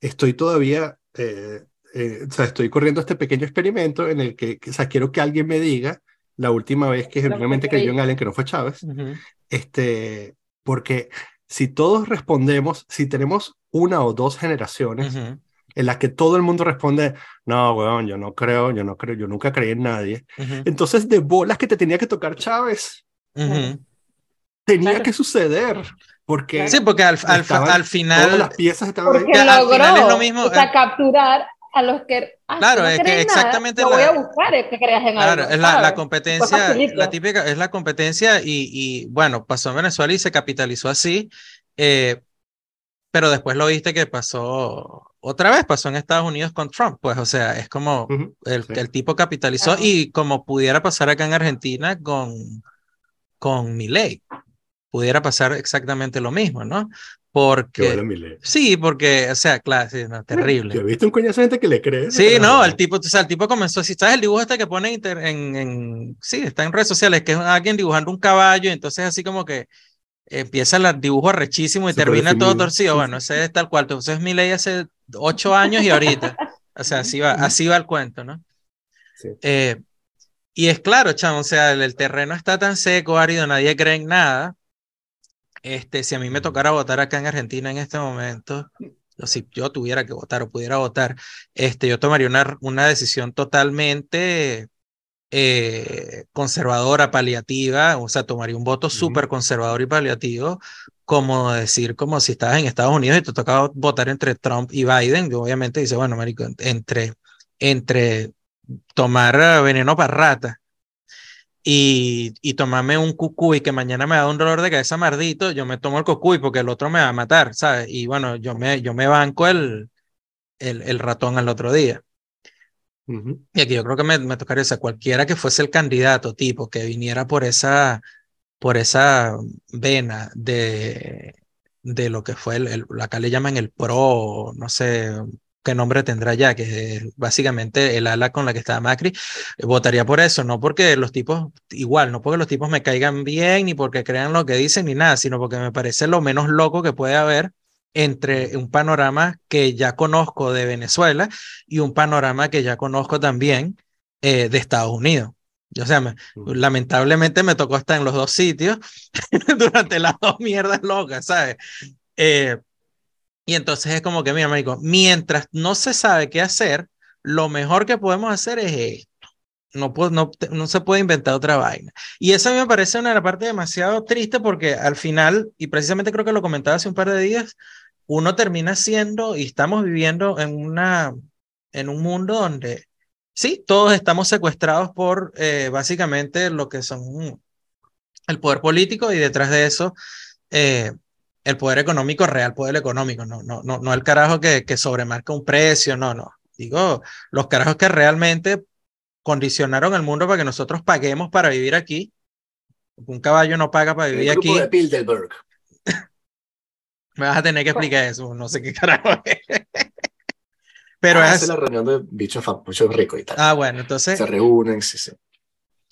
estoy todavía, eh, eh, o sea, estoy corriendo este pequeño experimento en el que, o sea, quiero que alguien me diga la última vez que realmente creyó en alguien que no fue Chávez, este, porque si todos respondemos, si tenemos una o dos generaciones en las que todo el mundo responde, no, weón, yo no creo, yo no creo, yo nunca creí en nadie, entonces de bolas que te tenía que tocar Chávez, tenía que suceder. Porque sí, porque al, al, final. Todas las piezas estaban porque logró, al final es lo mismo. O sea, eh. capturar a los que. Ah, claro, es que exactamente. Nada, la, voy a buscar es que creas en claro, es la, la, competencia, la típica, es la competencia y, y, bueno, pasó en Venezuela y se capitalizó así. Eh, pero después lo viste que pasó otra vez, pasó en Estados Unidos con Trump, pues, o sea, es como el, el, tipo capitalizó y como pudiera pasar acá en Argentina con, con Milei pudiera pasar exactamente lo mismo, ¿no? Porque... Sí, porque, o sea, claro, sí, no, terrible. Yo he visto un coñazo de gente que le cree. Sí, no, el tipo, o sea, el tipo comenzó, si sabes el dibujo este que pone en, en, sí, está en redes sociales, que es alguien dibujando un caballo, y entonces así como que empieza el dibujo rechísimo y termina todo torcido. Bueno, ese es tal cual. Entonces mi ley hace ocho años y ahorita. O sea, así va, así va el cuento, ¿no? Sí. Eh, y es claro, chamo, o sea, el, el, terreno está tan seco, árido, nadie cree en nada, este, si a mí me tocara votar acá en Argentina en este momento, o si yo tuviera que votar o pudiera votar, este, yo tomaría una, una decisión totalmente eh, conservadora, paliativa, o sea, tomaría un voto súper conservador y paliativo, como decir, como si estabas en Estados Unidos y te tocaba votar entre Trump y Biden, yo obviamente dice, bueno, marico, entre, entre tomar veneno para rata y, y tomarme un cucuy que mañana me da un dolor de cabeza mardito, yo me tomo el cucuy porque el otro me va a matar, ¿sabes? Y bueno, yo me, yo me banco el, el, el ratón al otro día. Y aquí yo creo que me, me tocaría, o sea, cualquiera que fuese el candidato tipo que viniera por esa, por esa vena de, de lo que fue el, el, acá le llaman el pro, no sé, qué nombre tendrá ya, que es básicamente el ala con la que estaba Macri, votaría por eso, no porque los tipos, igual, no porque los tipos me caigan bien, ni porque crean lo que dicen, ni nada, sino porque me parece lo menos loco que puede haber entre un panorama que ya conozco de Venezuela y un panorama que ya conozco también eh, de Estados Unidos. O sea, me, lamentablemente me tocó estar en los dos sitios durante las dos mierdas locas, ¿sabes? Eh, y entonces es como que, mira, amigo, mientras no se sabe qué hacer, lo mejor que podemos hacer es esto. No, no, no se puede inventar otra vaina. Y eso a mí me parece una parte demasiado triste porque al final, y precisamente creo que lo comentaba hace un par de días, uno termina siendo y estamos viviendo en, una, en un mundo donde sí, todos estamos secuestrados por eh, básicamente lo que son el poder político y detrás de eso eh, el poder económico real, poder económico, no, no, no, no el carajo que, que sobremarca un precio, no, no. Digo, los carajos que realmente condicionaron el mundo para que nosotros paguemos para vivir aquí. Un caballo no paga para vivir el grupo De Bilderberg. Me vas a tener que explicar eso, no sé qué carajo Pero ah, es... la reunión de bichos, bichos ricos y tal. Ah, bueno, entonces... Se reúnen, sí, sí.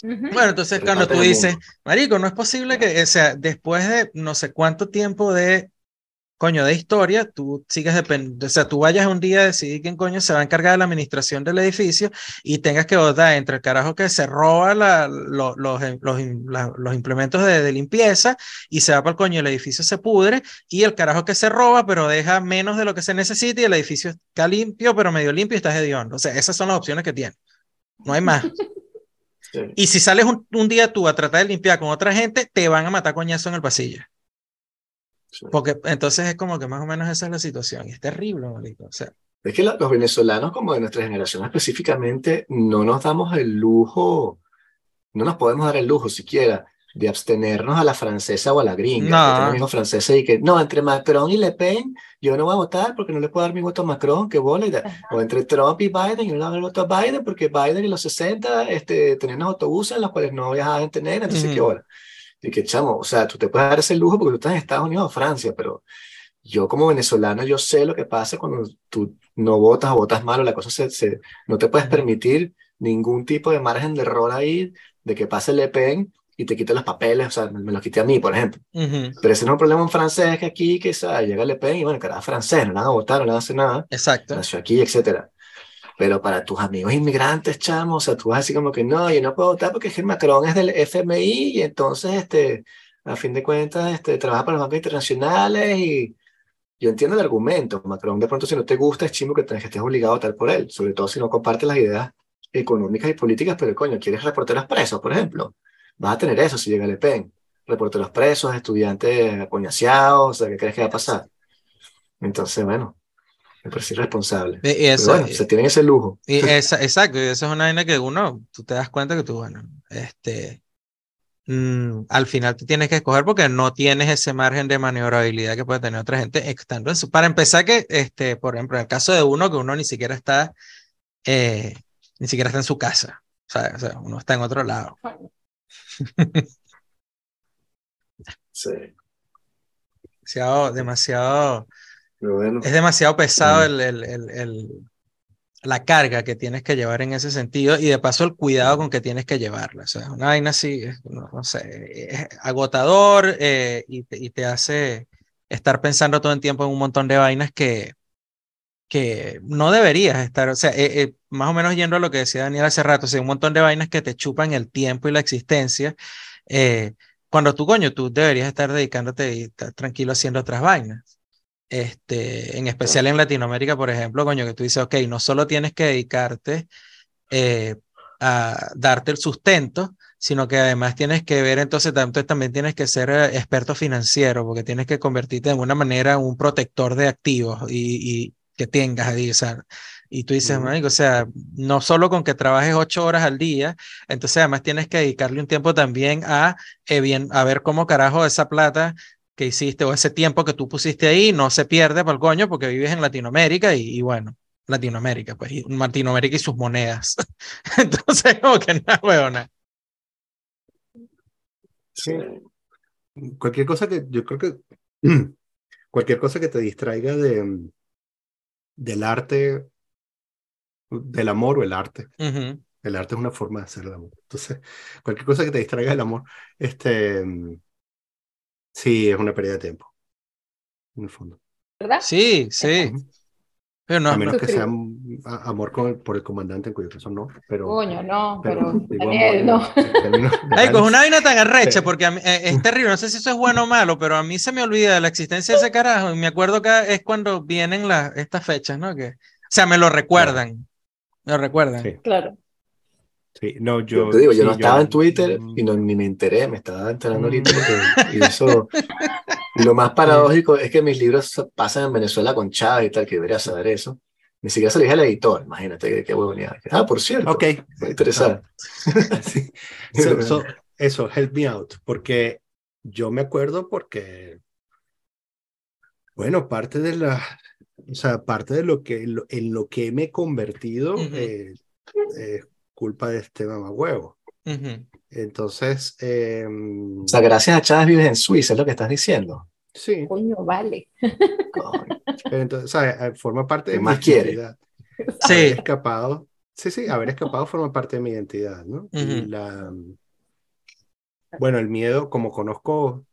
Bueno, entonces cuando tú dices, Marico, no es posible que, o sea, después de no sé cuánto tiempo de, coño, de historia, tú sigas dependiendo, o sea, tú vayas un día a decidir quién coño se va a encargar de la administración del edificio y tengas que votar entre el carajo que se roba la, los, los, los, implementos de, de, limpieza y se va para el coño, el edificio se pudre y el carajo que se roba pero deja menos de lo que se necesita y el edificio está limpio pero medio limpio y está hediondo. O sea, esas son las opciones que tiene. No hay más. Y si sales un, día tú a tratar de limpiar con otra gente, te van a matar coñazo en el pasillo. Porque entonces es como que más o menos esa es la situación. Y es terrible, O sea, es que los venezolanos, como de nuestra generación específicamente, no nos damos el lujo, no nos podemos dar el lujo siquiera de abstenernos a la francesa o a la gringa. No. Amigos franceses y que, no, entre Macron y Le Pen, yo no voy a votar porque no le puedo dar mi voto a Macron, que bola. O entre Trump y Biden, yo no le doy el voto a Biden porque Biden en los 60 este, tenía unos autobuses en los cuales no viajaban a tener, entonces, qué bola. Y que, chamo, o sea, tú te puedes dar ese lujo porque tú estás en Estados Unidos o Francia, pero yo como venezolano, yo sé lo que pasa cuando tú no votas o votas mal o la cosa se, se, no te puedes permitir ningún tipo de margen de error ahí, de que pase Le Pen y te quite los papeles, o sea, me, los quite a mí, por ejemplo. Pero ese no es un problema en francés que aquí, que ¿sabes? llega Le Pen y bueno, carajo, francés, no van a votar, no van a hacer nada. Exacto. Nació aquí, etcétera. Pero para tus amigos inmigrantes, chamo, o sea, tú vas así como que no, yo no puedo votar porque es Macron es del FMI y entonces, este, a fin de cuentas, este, trabaja para los bancos internacionales y yo entiendo el argumento. Macron, de pronto, si no te gusta, es chimo que, que estés obligado a votar por él, sobre todo si no compartes las ideas económicas y políticas, pero coño, quieres reporteros presos, por ejemplo. Vas a tener eso si llega Le Pen. Reporteros presos, estudiantes sea, ¿qué crees que va a pasar? Entonces, bueno, me parece irresponsable. Y eso, bueno, se tienen ese lujo. Y esa, exacto, y eso es una vaina que uno, tú te das cuenta que tú, bueno, este, mm, al final te tienes que escoger porque no tienes ese margen de maniobrabilidad que puede tener otra gente estando en su. Para empezar, que, este, por ejemplo, en el caso de uno, que uno ni siquiera está, eh, ni siquiera está en su casa, sea, o sea uno está en otro lado. Sí. Demasiado, demasiado es demasiado pesado el, el, el, la carga que tienes que llevar en ese sentido y de paso el cuidado con que tienes que llevarla. O sea, una vaina así, no, sé, es agotador eh, y, te, y, te, hace estar pensando todo el tiempo en un montón de vainas que, que no deberías estar, o sea, eh, eh, más o menos yendo a lo que decía Daniel hace rato, o sea, un montón de vainas que te chupan el tiempo y la existencia. cuando tú, coño, tú deberías estar dedicándote y estar tranquilo haciendo otras vainas este, en especial en Latinoamérica, por ejemplo, coño, que tú dices, ok, no solo tienes que dedicarte eh, a darte el sustento, sino que además tienes que ver, entonces, también tienes que ser eh, experto financiero, porque tienes que convertirte de alguna manera en un protector de activos y, que tengas ahí, o sea, y tú dices, o sea, no solo con que trabajes ocho horas al día, entonces además tienes que dedicarle un tiempo también a, eh, bien, a ver cómo carajo esa plata que hiciste o ese tiempo que tú pusiste ahí no se pierde por el coño porque vives en Latinoamérica y, bueno, Latinoamérica, pues, y Latinoamérica y sus monedas. Entonces, como que nada, huevona. Sí. Cualquier cosa que, yo creo que, cualquier cosa que te distraiga de, del arte, del amor o el arte. El arte es una forma de hacer el amor. Entonces, cualquier cosa que te distraiga del amor, este, Sí, es una pérdida de tiempo, en el fondo. ¿Verdad? Sí, sí. Pero no, a menos que sea amor por el comandante, en cuyo caso no. Pero, Coño, no, pero, Daniel, no. Ay, pues una vaina tan arrecha, porque eh, es terrible, no sé si eso es bueno o malo, pero a mí se me olvida la existencia de ese carajo, y me acuerdo que es cuando vienen las, estas fechas, ¿no? Que, o sea, me lo recuerdan, me lo recuerdan. Sí. Claro. Sí, no, yo, te digo, yo no estaba en Twitter y no, ni me enteré, me estaba enterando ahorita. y eso, y lo más paradójico es que mis libros pasan en Venezuela con Chávez y tal, que debería saber eso. Ni siquiera se lo dije al editor, imagínate qué, qué huevonía. Ah, por cierto. Ok. Muy interesante. sí. eso, help me out, porque yo me acuerdo porque, bueno, parte de la, o sea, parte de lo que, en lo que me he convertido, eh, eh, culpa de este mamahuevo. Entonces. Em, o sea, gracias a Chávez vives en Suiza, es lo que estás diciendo. Sí. Coño, vale. entonces, ¿sabes? Eh, forma parte de mi más identidad. Sí. Haber escapado. Sí, sí, haber escapado forma parte de mi identidad, ¿no? y la, bueno, el miedo, como conozco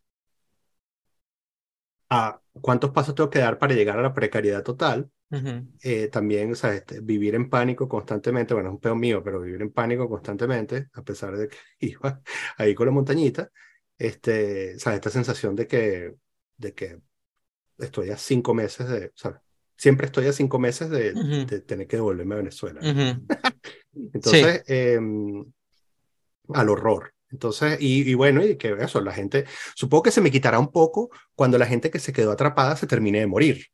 a cuántos pasos tengo que dar para llegar a la precariedad total, eh, también, o sea, este, vivir en pánico constantemente, bueno, es un peor mío, pero vivir en pánico constantemente, a pesar de que iba ahí con la montañita, este, o sea, esta sensación de que, de que estoy a cinco meses de, sea, siempre estoy a cinco meses de, de tener que devolverme a Venezuela. Entonces, em, al horror. Entonces, y, y, bueno, y que eso, la gente, supongo que se me quitará un poco cuando la gente que se quedó atrapada se termine de morir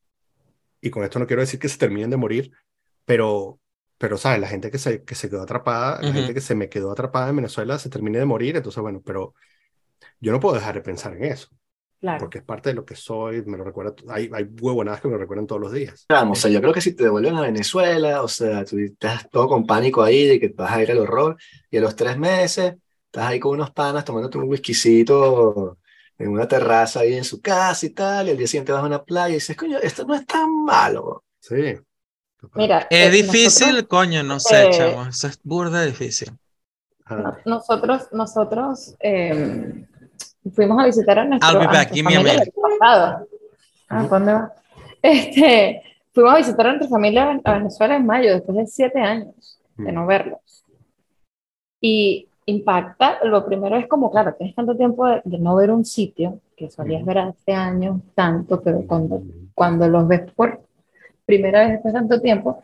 y con esto no quiero decir que se terminen de morir, pero, pero ¿sabes? La gente que se, que se quedó atrapada, la gente que se me quedó atrapada en Venezuela se termine de morir, entonces, bueno, pero yo no puedo dejar de pensar en eso. Claro. Porque es parte de lo que soy, me lo recuerda, hay, hay huevonadas que me lo recuerdan todos los días. Claro, o sea, yo creo que si te devuelven a Venezuela, o sea, tú estás todo con pánico ahí de que vas a ir al horror, y a los tres meses, estás ahí con unos panas tomándote un whiskycito en una terraza ahí en su casa y tal, y al día siguiente vas a una playa y dices, coño, esto no es tan malo. Sí. Mira, es eh, difícil, coño, no sé, eh, chavo, eso es burda difícil. Nosotros, nosotros eh, fuimos a visitar a nuestro, I'll be back, give me a Ah, ¿dónde va? Este, fuimos a visitar a nuestra familia a Venezuela en mayo, después de siete años de no verlos. Y impacta, lo primero es como, claro, tienes tanto tiempo de, no ver un sitio, que solías ver hace años tanto, pero cuando, cuando los ves por primera vez después de tanto tiempo,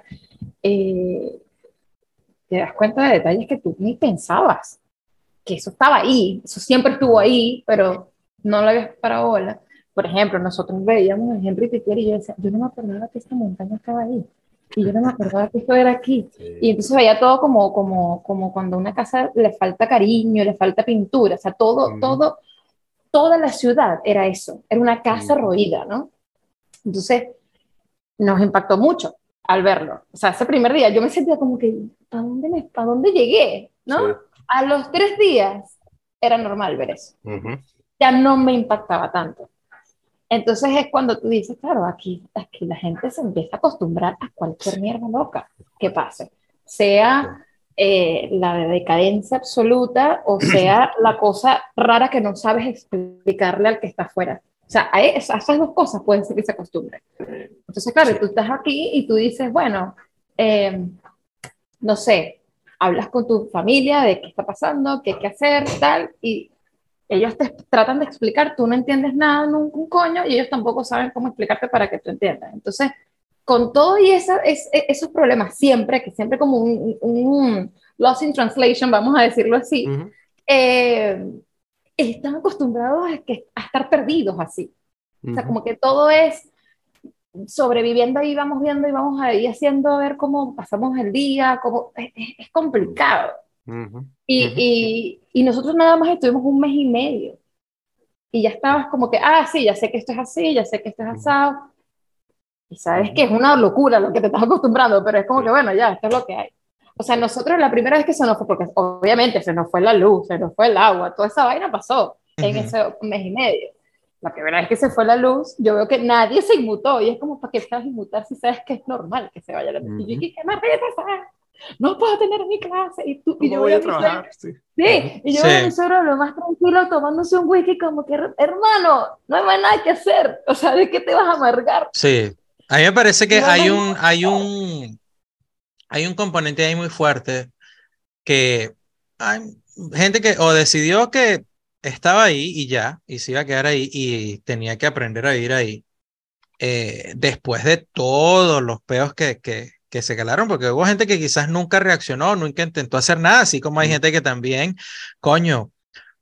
eh, te das cuenta de detalles que tú ni pensabas, que eso estaba ahí, eso siempre estuvo ahí, pero no lo habías para bola. Por ejemplo, nosotros veíamos a Henry Piquer y yo decía, yo no me acordaba que esta montaña estaba ahí. Y yo no me acordaba que esto era aquí. Y entonces veía todo como, como, como cuando a una casa le falta cariño, le falta pintura, o sea, todo, todo, toda la ciudad era eso, era una casa roída, ¿no? Entonces, nos impactó mucho al verlo. O sea, ese primer día yo me sentía como que, ¿para dónde, me, ¿para dónde llegué? ¿No? A los tres días era normal ver eso. Ya no me impactaba tanto. Entonces es cuando tú dices, claro, aquí, aquí la gente se empieza a acostumbrar a cualquier mierda loca que pase, sea eh, la decadencia absoluta o sea la cosa rara que no sabes explicarle al que está afuera. O sea, a, esas dos cosas pueden ser que se acostumbren. Entonces, claro, tú estás aquí y tú dices, bueno, eh, no sé, hablas con tu familia de qué está pasando, qué hay que hacer, tal, y ellos te tratan de explicar, tú no entiendes nada, un, un coño, y ellos tampoco saben cómo explicarte para que tú entiendas. Entonces, con todo y esa, es, esos problemas, siempre, que siempre como un, un, loss in translation, vamos a decirlo así, eh, están acostumbrados a, que, a estar perdidos así. O sea, como que todo es sobreviviendo y vamos viendo y vamos ahí haciendo a ver cómo pasamos el día, cómo, es, es complicado y, y, nosotros nada más estuvimos un mes y medio. Y ya estabas como que, ah, sí, ya sé que esto es así, ya sé que esto es asado. Y sabes que es una locura lo que te estás acostumbrando, pero es como que, bueno, ya, esto es lo que hay. O sea, nosotros la primera vez que se nos fue, porque obviamente se nos fue la luz, se nos fue el agua, toda esa vaina pasó en ese mes y medio. La primera vez que se fue la luz, yo veo que nadie se inmutó y es como, ¿para qué estás a inmutar si sabes que es normal que se vaya la luz? Y yo dije, ¿qué más no puedo tener mi clase. Y, tú, y yo voy, a trabajar. Sí. sí. y yo voy a solo lo más tranquilo tomándose un whisky como que, hermano, no hay más nada que hacer. O sea, ¿de qué te vas a amargar? Sí, a mí me parece que hay, un, hay, un, hay un componente ahí muy fuerte que hay gente que o decidió que estaba ahí y ya, y se iba a quedar ahí y tenía que aprender a vivir ahí. Eh, después de todos los peos que, que, que se calaron, porque hubo gente que quizás nunca reaccionó, nunca intentó hacer nada, así como hay gente que también, coño,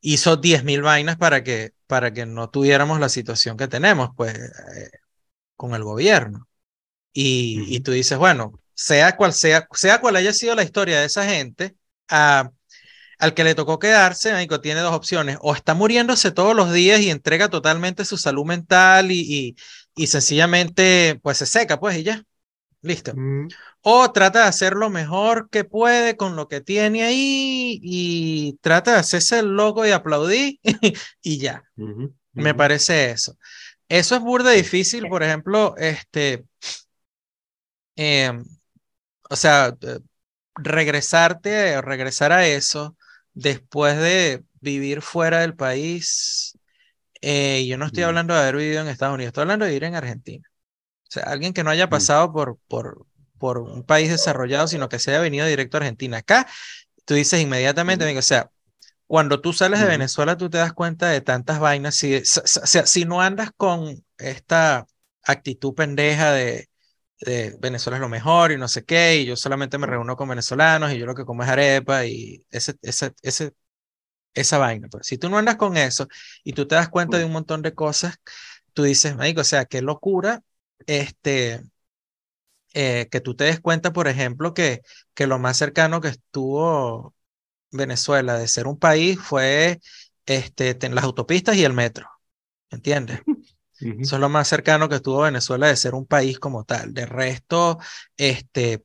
hizo 10.000 vainas para que, para que no tuviéramos la situación que tenemos, pues, eh, con el gobierno. Y, y, tú dices, bueno, sea cual sea, sea cual haya sido la historia de esa gente, a, al que le tocó quedarse, México tiene dos opciones, o está muriéndose todos los días y entrega totalmente su salud mental y, y, y sencillamente, pues se seca, pues, y ya. Listo. Mm. O trata de hacer lo mejor que puede con lo que tiene ahí y trata de hacerse el loco y aplaudir y ya. Me parece eso. Eso es burda difícil, por ejemplo, este, em, o sea, regresarte, regresar a eso después de vivir fuera del país. Eh, yo no estoy hablando de haber vivido en Estados Unidos, estoy hablando de vivir en Argentina sea, alguien que no haya mm. pasado por, por, por un país desarrollado, sino que se haya venido directo a Argentina. Acá, tú dices inmediatamente, o sea, cuando tú sales de Venezuela, tú te das cuenta de tantas vainas. Si, si no andas con esta actitud pendeja de, de, Venezuela es lo mejor y no sé qué, y yo solamente me reúno con venezolanos y yo lo que como es arepa y ese, ese, ese, esa vaina. Pues. Si tú no andas con eso y tú te das cuenta de un montón de cosas, tú dices, o sea, qué locura este, eh, que tú te des cuenta, por ejemplo, que, que lo más cercano que estuvo Venezuela de ser un país fue este, las autopistas y el metro, ¿entiendes? Eso es lo más cercano que estuvo Venezuela de ser un país como tal. De resto, este,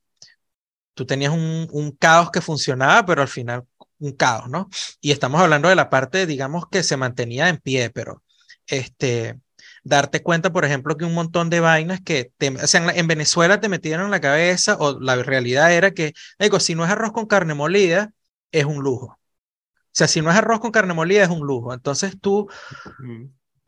tú tenías un, un caos que funcionaba, pero al final un caos, ¿no? Y estamos hablando de la parte, digamos, que se mantenía en pie, pero este, darte cuenta, por ejemplo, que un montón de vainas que te, o sea, en, Venezuela te metieron en la cabeza, o la realidad era que, digo, si no es arroz con carne molida, es un lujo. O sea, si no es arroz con carne molida, es un lujo. Entonces tú,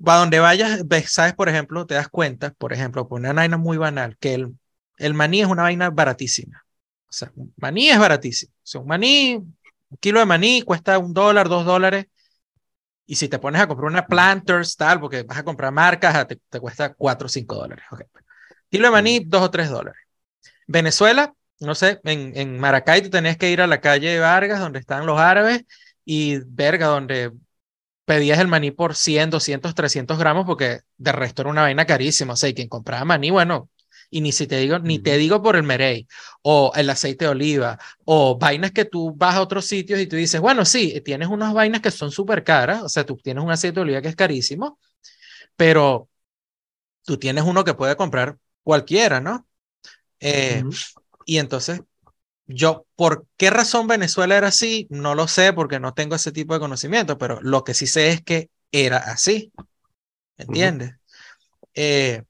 va donde vayas, ves, sabes, por ejemplo, te das cuenta, por ejemplo, por una vaina muy banal, que el, el maní es una vaina baratísima. O sea, maní es baratísimo. O sea, un maní, un kilo de maní cuesta un dólar, dos dólares. Y si te pones a comprar una Planters, tal, porque vas a comprar marcas, te, te cuesta 4 o 5 dólares. Okay. Kilo de maní, 2 o 3 dólares. Venezuela, no sé, en, en Maracay tú tenías que ir a la calle Vargas, donde están los árabes, y verga, donde pedías el maní por 100, 200, 300 gramos, porque de resto era una vaina carísima. O sea, y quien compraba maní, bueno, y ni si te digo, ni te digo por el merey o el aceite de oliva o vainas que tú vas a otros sitios y tú dices, bueno, sí, tienes unas vainas que son súper caras, o sea, tú tienes un aceite de oliva que es carísimo, pero tú tienes uno que puede comprar cualquiera, ¿no? Eh, y entonces, yo, ¿por qué razón Venezuela era así? No lo sé porque no tengo ese tipo de conocimiento, pero lo que sí sé es que era así. ¿Entiendes? eh,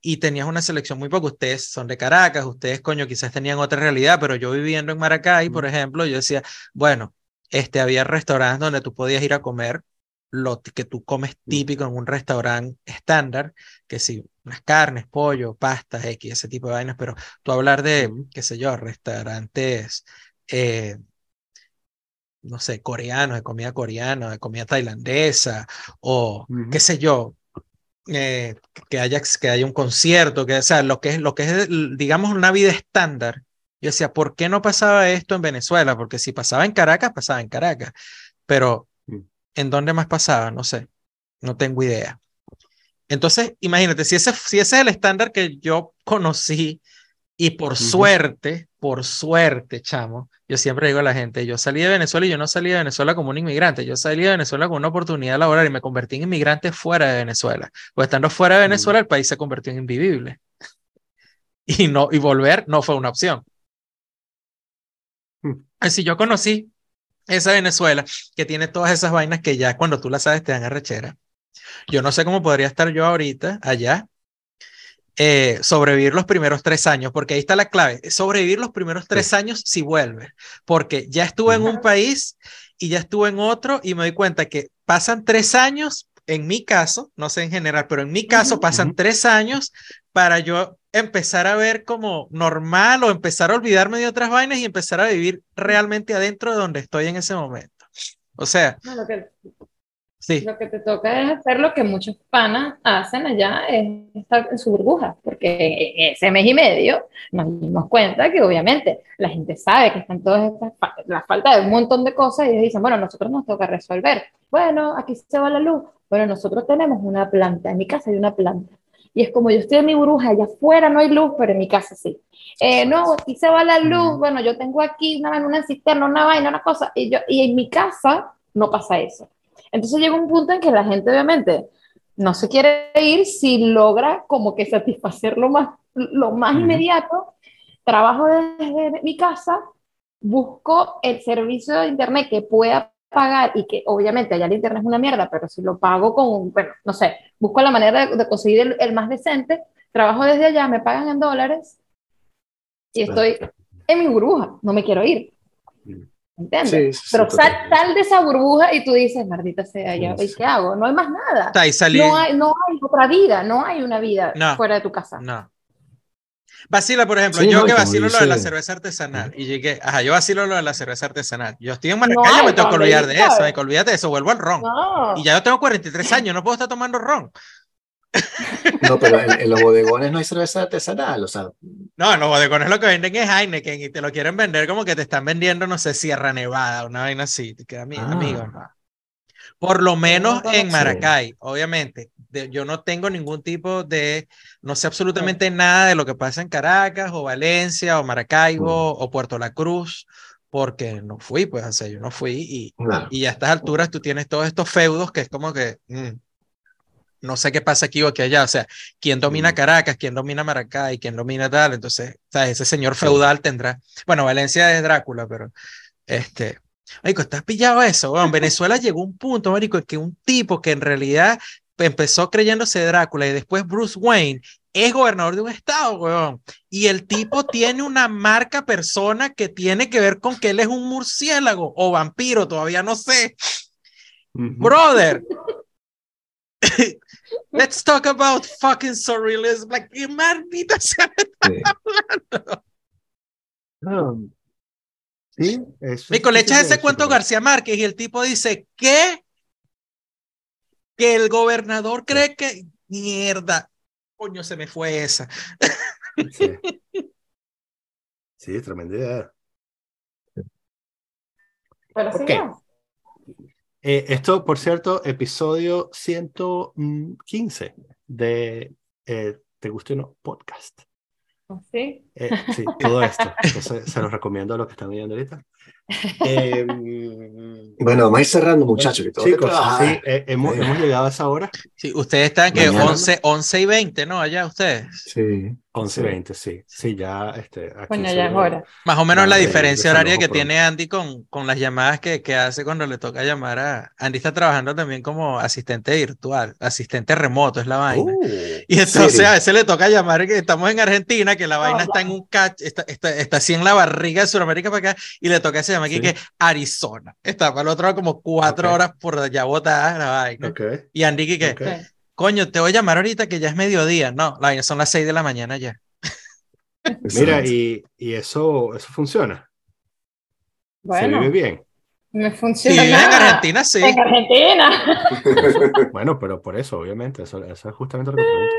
y tenías una selección muy poca. Ustedes son de Caracas, ustedes, coño, quizás tenían otra realidad, pero yo viviendo en Maracay, por ejemplo, yo decía, bueno, este, había restaurantes donde tú podías ir a comer lo que tú comes típico en un restaurante estándar, que sí, unas carnes, pollo, pastas, X, ese tipo de vainas, pero tú hablar de, qué sé yo, restaurantes, eh, no sé, coreanos, de comida coreana, de comida tailandesa, o qué sé yo, eh, que, haya, que haya un concierto, que, o sea, lo que es, lo que es, digamos, una vida estándar. Yo decía, ¿por qué no pasaba esto en Venezuela? Porque si pasaba en Caracas, pasaba en Caracas. Pero, mm. ¿en dónde más pasaba? No sé, no tengo idea. Entonces, imagínate, si ese, si ese es el estándar que yo conocí y por suerte, por suerte, chamo, yo siempre digo a la gente, yo salí de Venezuela y yo no salí de Venezuela como un inmigrante, yo salí de Venezuela con una oportunidad laboral y me convertí en inmigrante fuera de Venezuela. Pues estando fuera de Venezuela, el país se convirtió en invivible. Y, no, y volver no fue una opción. Mm. Así yo conocí esa Venezuela que tiene todas esas vainas que ya cuando tú las sabes te dan arrechera. Yo no sé cómo podría estar yo ahorita allá eh, sobrevivir los primeros tres años, porque ahí está la clave, sobrevivir los primeros tres años si vuelve, porque ya estuve en un país y ya estuve en otro y me doy cuenta que pasan tres años, en mi caso, no sé en general, pero en mi caso pasan tres años para yo empezar a ver como normal o empezar a olvidarme de otras vainas y empezar a vivir realmente adentro de donde estoy en ese momento. O sea, lo que te toca es hacer lo que muchos panas hacen allá, es estar en su burbuja, porque ese mes y medio nos dimos cuenta que obviamente la gente sabe que están todas estas, la falta de un montón de cosas y ellos dicen, bueno, nosotros nos toca resolver. Bueno, aquí se va la luz. Bueno, nosotros tenemos una planta, en mi casa hay una planta. Y es como yo estoy en mi burbuja, allá afuera no hay luz, pero en mi casa sí. Eh, no, aquí se va la luz, bueno, yo tengo aquí una, una cisterna, una vaina, una cosa, y, yo, y en mi casa no pasa eso. Entonces llega un punto en que la gente obviamente no se quiere ir si logra como que satisfacer lo más, lo más inmediato. Trabajo desde mi casa, busco el servicio de internet que pueda pagar y que obviamente allá el internet es una mierda, pero si lo pago con, bueno, no sé, busco la manera de, conseguir el, el, más decente, trabajo desde allá, me pagan en dólares y estoy en mi burbuja, no me quiero ir. ¿Entiendes? Pero sal, de esa burbuja y tú dices, maldita sea, ¿y qué hago? No hay más nada. no, hay, no hay otra vida, no hay una vida fuera de tu casa. No. Vacila, por ejemplo, yo que vacilo lo de la cerveza artesanal y llegué, ajá, yo vacilo lo de la cerveza artesanal. Yo estoy en Maracay, me tengo que olvidar de eso, me que olvídate de eso, vuelvo al ron. Y ya yo tengo 43 años, no puedo estar tomando ron. No, pero en, los bodegones no hay cerveza artesanal, o sea. No, en los bodegones lo que venden es Heineken y te lo quieren vender como que te están vendiendo, no sé, Sierra Nevada, una vaina así. Te queda, ah. amigo, Por lo menos en Maracay, obviamente. yo no tengo ningún tipo de, no sé absolutamente nada de lo que pasa en Caracas o Valencia o Maracaibo mm. o Puerto La Cruz, porque no fui, pues, o sea, yo no fui y, y a estas alturas tú tienes todos estos feudos que es como que, mm, no sé qué pasa aquí o aquí allá, o sea, quién domina Caracas, quién domina Maracay, quién domina tal, entonces, ¿sabes? ese señor feudal tendrá, bueno, Valencia es Drácula, pero este, Marico, ¿estás pillado eso? Bueno, Venezuela llegó a un punto, Marico, en que un tipo que en realidad empezó creyéndose Drácula y después Bruce Wayne es gobernador de un estado, weón. Y el tipo tiene una marca persona que tiene que ver con que él es un murciélago o vampiro, todavía no sé. Brother. Let's talk about fucking surrealism. Like, qué maldita sea um, sí. sí, eso. le echas ese cuento a García Márquez y el tipo dice, ¿qué? Que el gobernador cree que. Mierda. Coño, se me fue esa. Sí, sí tremenda idea. Pero sí, eh, esto, por cierto, episodio 115 de eh, Te Guste o No Podcast. ¿Ah, ¿Sí? Eh, sí, todo esto. Entonces, se los recomiendo a los que están viendo ahorita. Eh, bueno, vamos a ir cerrando, muchachos. Chicos, sí, eh, hemos, hemos, llegado a esa hora. Sí, ustedes están que 11, 11 y 20, ¿no? Allá ustedes. Sí. 11 y 20, sí. Sí, ya. Este, bueno, ya es hora. Más o menos la diferencia horaria que tiene Andy con, con las llamadas que, que, hace cuando le toca llamar a. Andy está trabajando también como asistente virtual, asistente remoto, es la vaina. Uh, y entonces a veces le toca llamar que estamos en Argentina, que la vaina está en un catch, está, está, está, así en la barriga de Sudamérica para acá, y le toca ese aquí que Arizona. Está para el otro lado como cuatro horas por allá botada la vaina. Y Andy que, coño, te voy a llamar ahorita que ya es mediodía. No, la vaina son las seis de la mañana ya. Mira, y, y eso, eso funciona. Bueno. Se vive bien. Me funciona. en Argentina sí. En Argentina. bueno, pero por eso, obviamente, eso, eso es justamente lo que pregunto.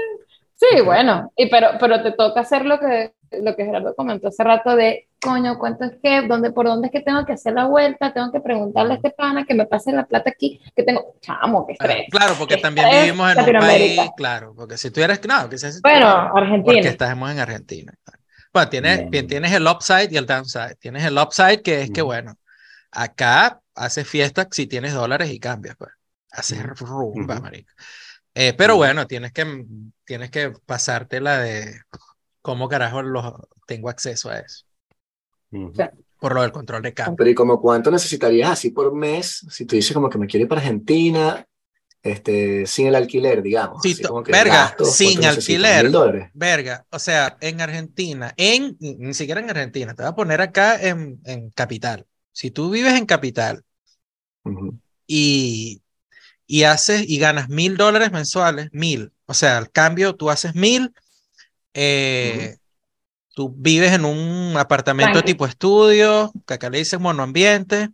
Sí, bueno, y pero, pero te toca hacer lo que, lo que Gerardo comentó hace rato de, coño, ¿cuánto es que, dónde, por dónde es que tengo que hacer la vuelta? Tengo que preguntarle a este pana que me pase la plata aquí, que tengo, chamo, que estrés. Claro, porque también vivimos en un país, claro, porque si tú eres, no, que seas, Bueno, Argentina. Porque estamos en Argentina. Bueno, tienes, bien, tienes el upside y el downside. Tienes el upside que es que, bueno, acá haces fiesta si tienes dólares y cambias, pues. Haces rumba, marico. Eh, pero bueno, tienes que, tienes que pasártela de cómo carajo los, tengo acceso a eso. Por lo del control de cambio. Pero ¿y como cuánto necesitarías así por mes? Si tú dices como que me quiero ir para Argentina, este, sin el alquiler, digamos. Sí, verga, sin alquiler. Verga, o sea, en Argentina, en, ni siquiera en Argentina, te voy a poner acá en, en capital. Si tú vives en capital y y haces y ganas mil dólares mensuales, mil. O sea, al cambio tú haces mil, eh, tú vives en un apartamento tipo estudio, que acá le dicen monoambiente,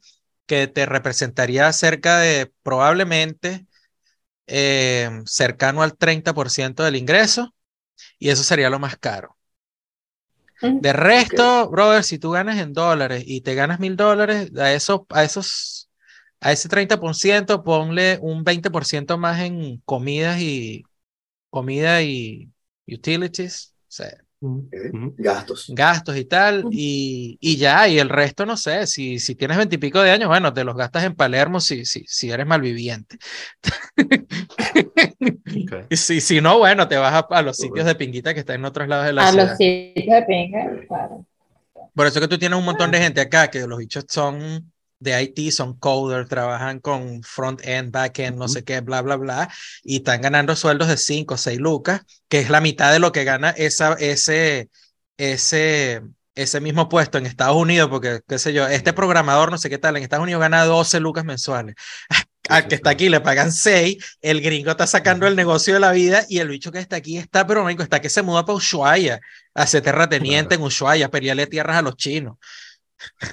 que te representaría cerca de probablemente eh, cercano al 30% del ingreso, y eso sería lo más caro. De resto, brother, si tú ganas en dólares y te ganas mil dólares, a, eso, a esos a ese 30% ponle un 20% más en comidas y comida y utilities, o sea, gastos. Gastos y tal, y, y, ya, y el resto no sé, si, si tienes veintipico de años, bueno, te los gastas en Palermo si, si, si eres malviviente. y si, si no, bueno, te vas a, los sitios de pinguita que están en otros lados de la ciudad. A los sitios de pinga, claro. Por eso que tú tienes un montón de gente acá, que los bichos son de IT son coder, trabajan con front-end, back-end, no sé qué, bla, bla, bla, y están ganando sueldos de 5 o 6 lucas, que es la mitad de lo que gana esa, ese, ese, ese mismo puesto en Estados Unidos, porque, qué sé yo, este programador, no sé qué tal, en Estados Unidos gana 12 lucas mensuales. Al que está aquí le pagan 6, el gringo está sacando el negocio de la vida y el bicho que está aquí está, pero está que se muda para Ushuaia, a ser terrateniente en Ushuaia, pelearle tierras a los chinos.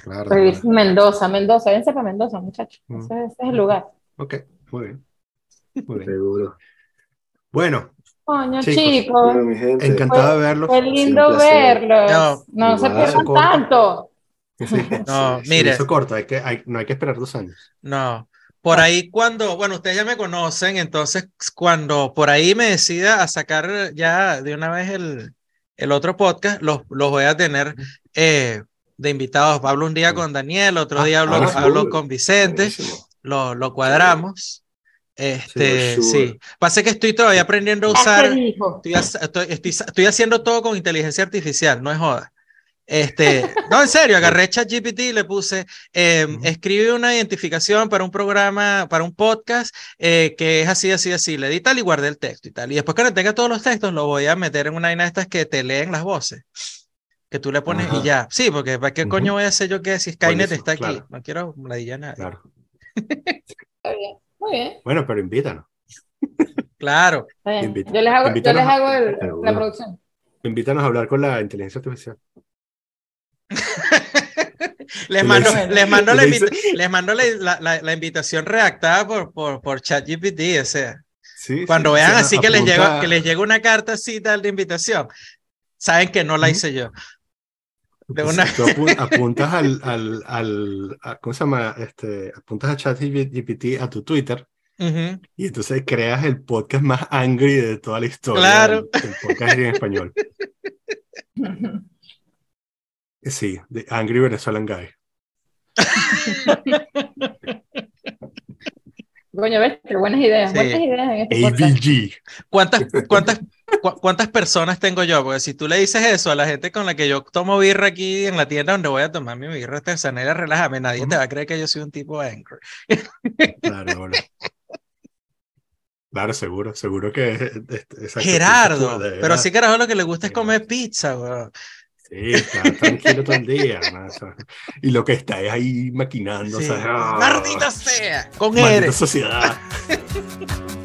Claro, Mendoza, Mendoza, vénse para Mendoza, muchachos. Mm. Ese, es el lugar. Ok, muy bien. Muy bien. Seguro. Bueno. Coño, chicos. Encantado de verlos. Fue lindo verlos. No, no se pierdan tanto. no, mire. Eso corto, hay que, hay, no hay que esperar dos años. No. Por ahí cuando, bueno, ustedes ya me conocen, entonces cuando por ahí me decida a sacar ya de una vez el, el otro podcast, los, los voy a tener eh, de invitados. Hablo un día con Daniel, otro día hablo, ah, hablo con Vicente, lo, lo, cuadramos. Este, sí, Pasa que estoy todavía aprendiendo a usar. Estoy, estoy, estoy, haciendo todo con inteligencia artificial, no es joda. Este, no, en serio, agarré ChatGPT y le puse, em, escribe una identificación para un programa, para un podcast eh, que es así, así, así, le di tal y guardé el texto y tal. Y después que tenga todos los textos, lo voy a meter en una de estas que te leen las voces. Que tú le pones y ya. Sí, porque ¿para qué coño voy a hacer yo que si Skynet está aquí? No quiero la nada. Claro. Está bien, muy bien. Bueno, pero invítanos. Claro. Yo les hago, yo les hago la producción. Invítanos a hablar con la inteligencia artificial. les mando, les mando, la, les mando la, la, invitación redactada por, por, por ChatGPT, o sea. Cuando vean así que les, llega, que les llega una carta así tal de invitación, saben que no la hice yo. De una... Tú apuntas al, al, al ¿cómo se llama? Este, apuntas a ChatGPT a tu Twitter y entonces creas el podcast más angry de toda la historia. Claro. El, podcast en español. Sí, de Angry Venezuelan Guy. Coño, ves, qué buenas ideas, buenas ideas en este ABG. ¿Cuántas, cuántas, ¿Cuántas personas tengo yo? Porque si tú le dices eso a la gente con la que yo tomo birra aquí en la tienda donde voy a tomar mi birra artesanera, relájame, nadie te va a creer que yo soy un tipo angry. Claro, Claro, seguro, seguro que Gerardo, pero sí que Gerardo lo que le gusta es comer pizza, weón. Sí, está tranquilo todo el día. Y lo que está es ahí maquinando. Sí. O sea, sea, con Maldita sociedad.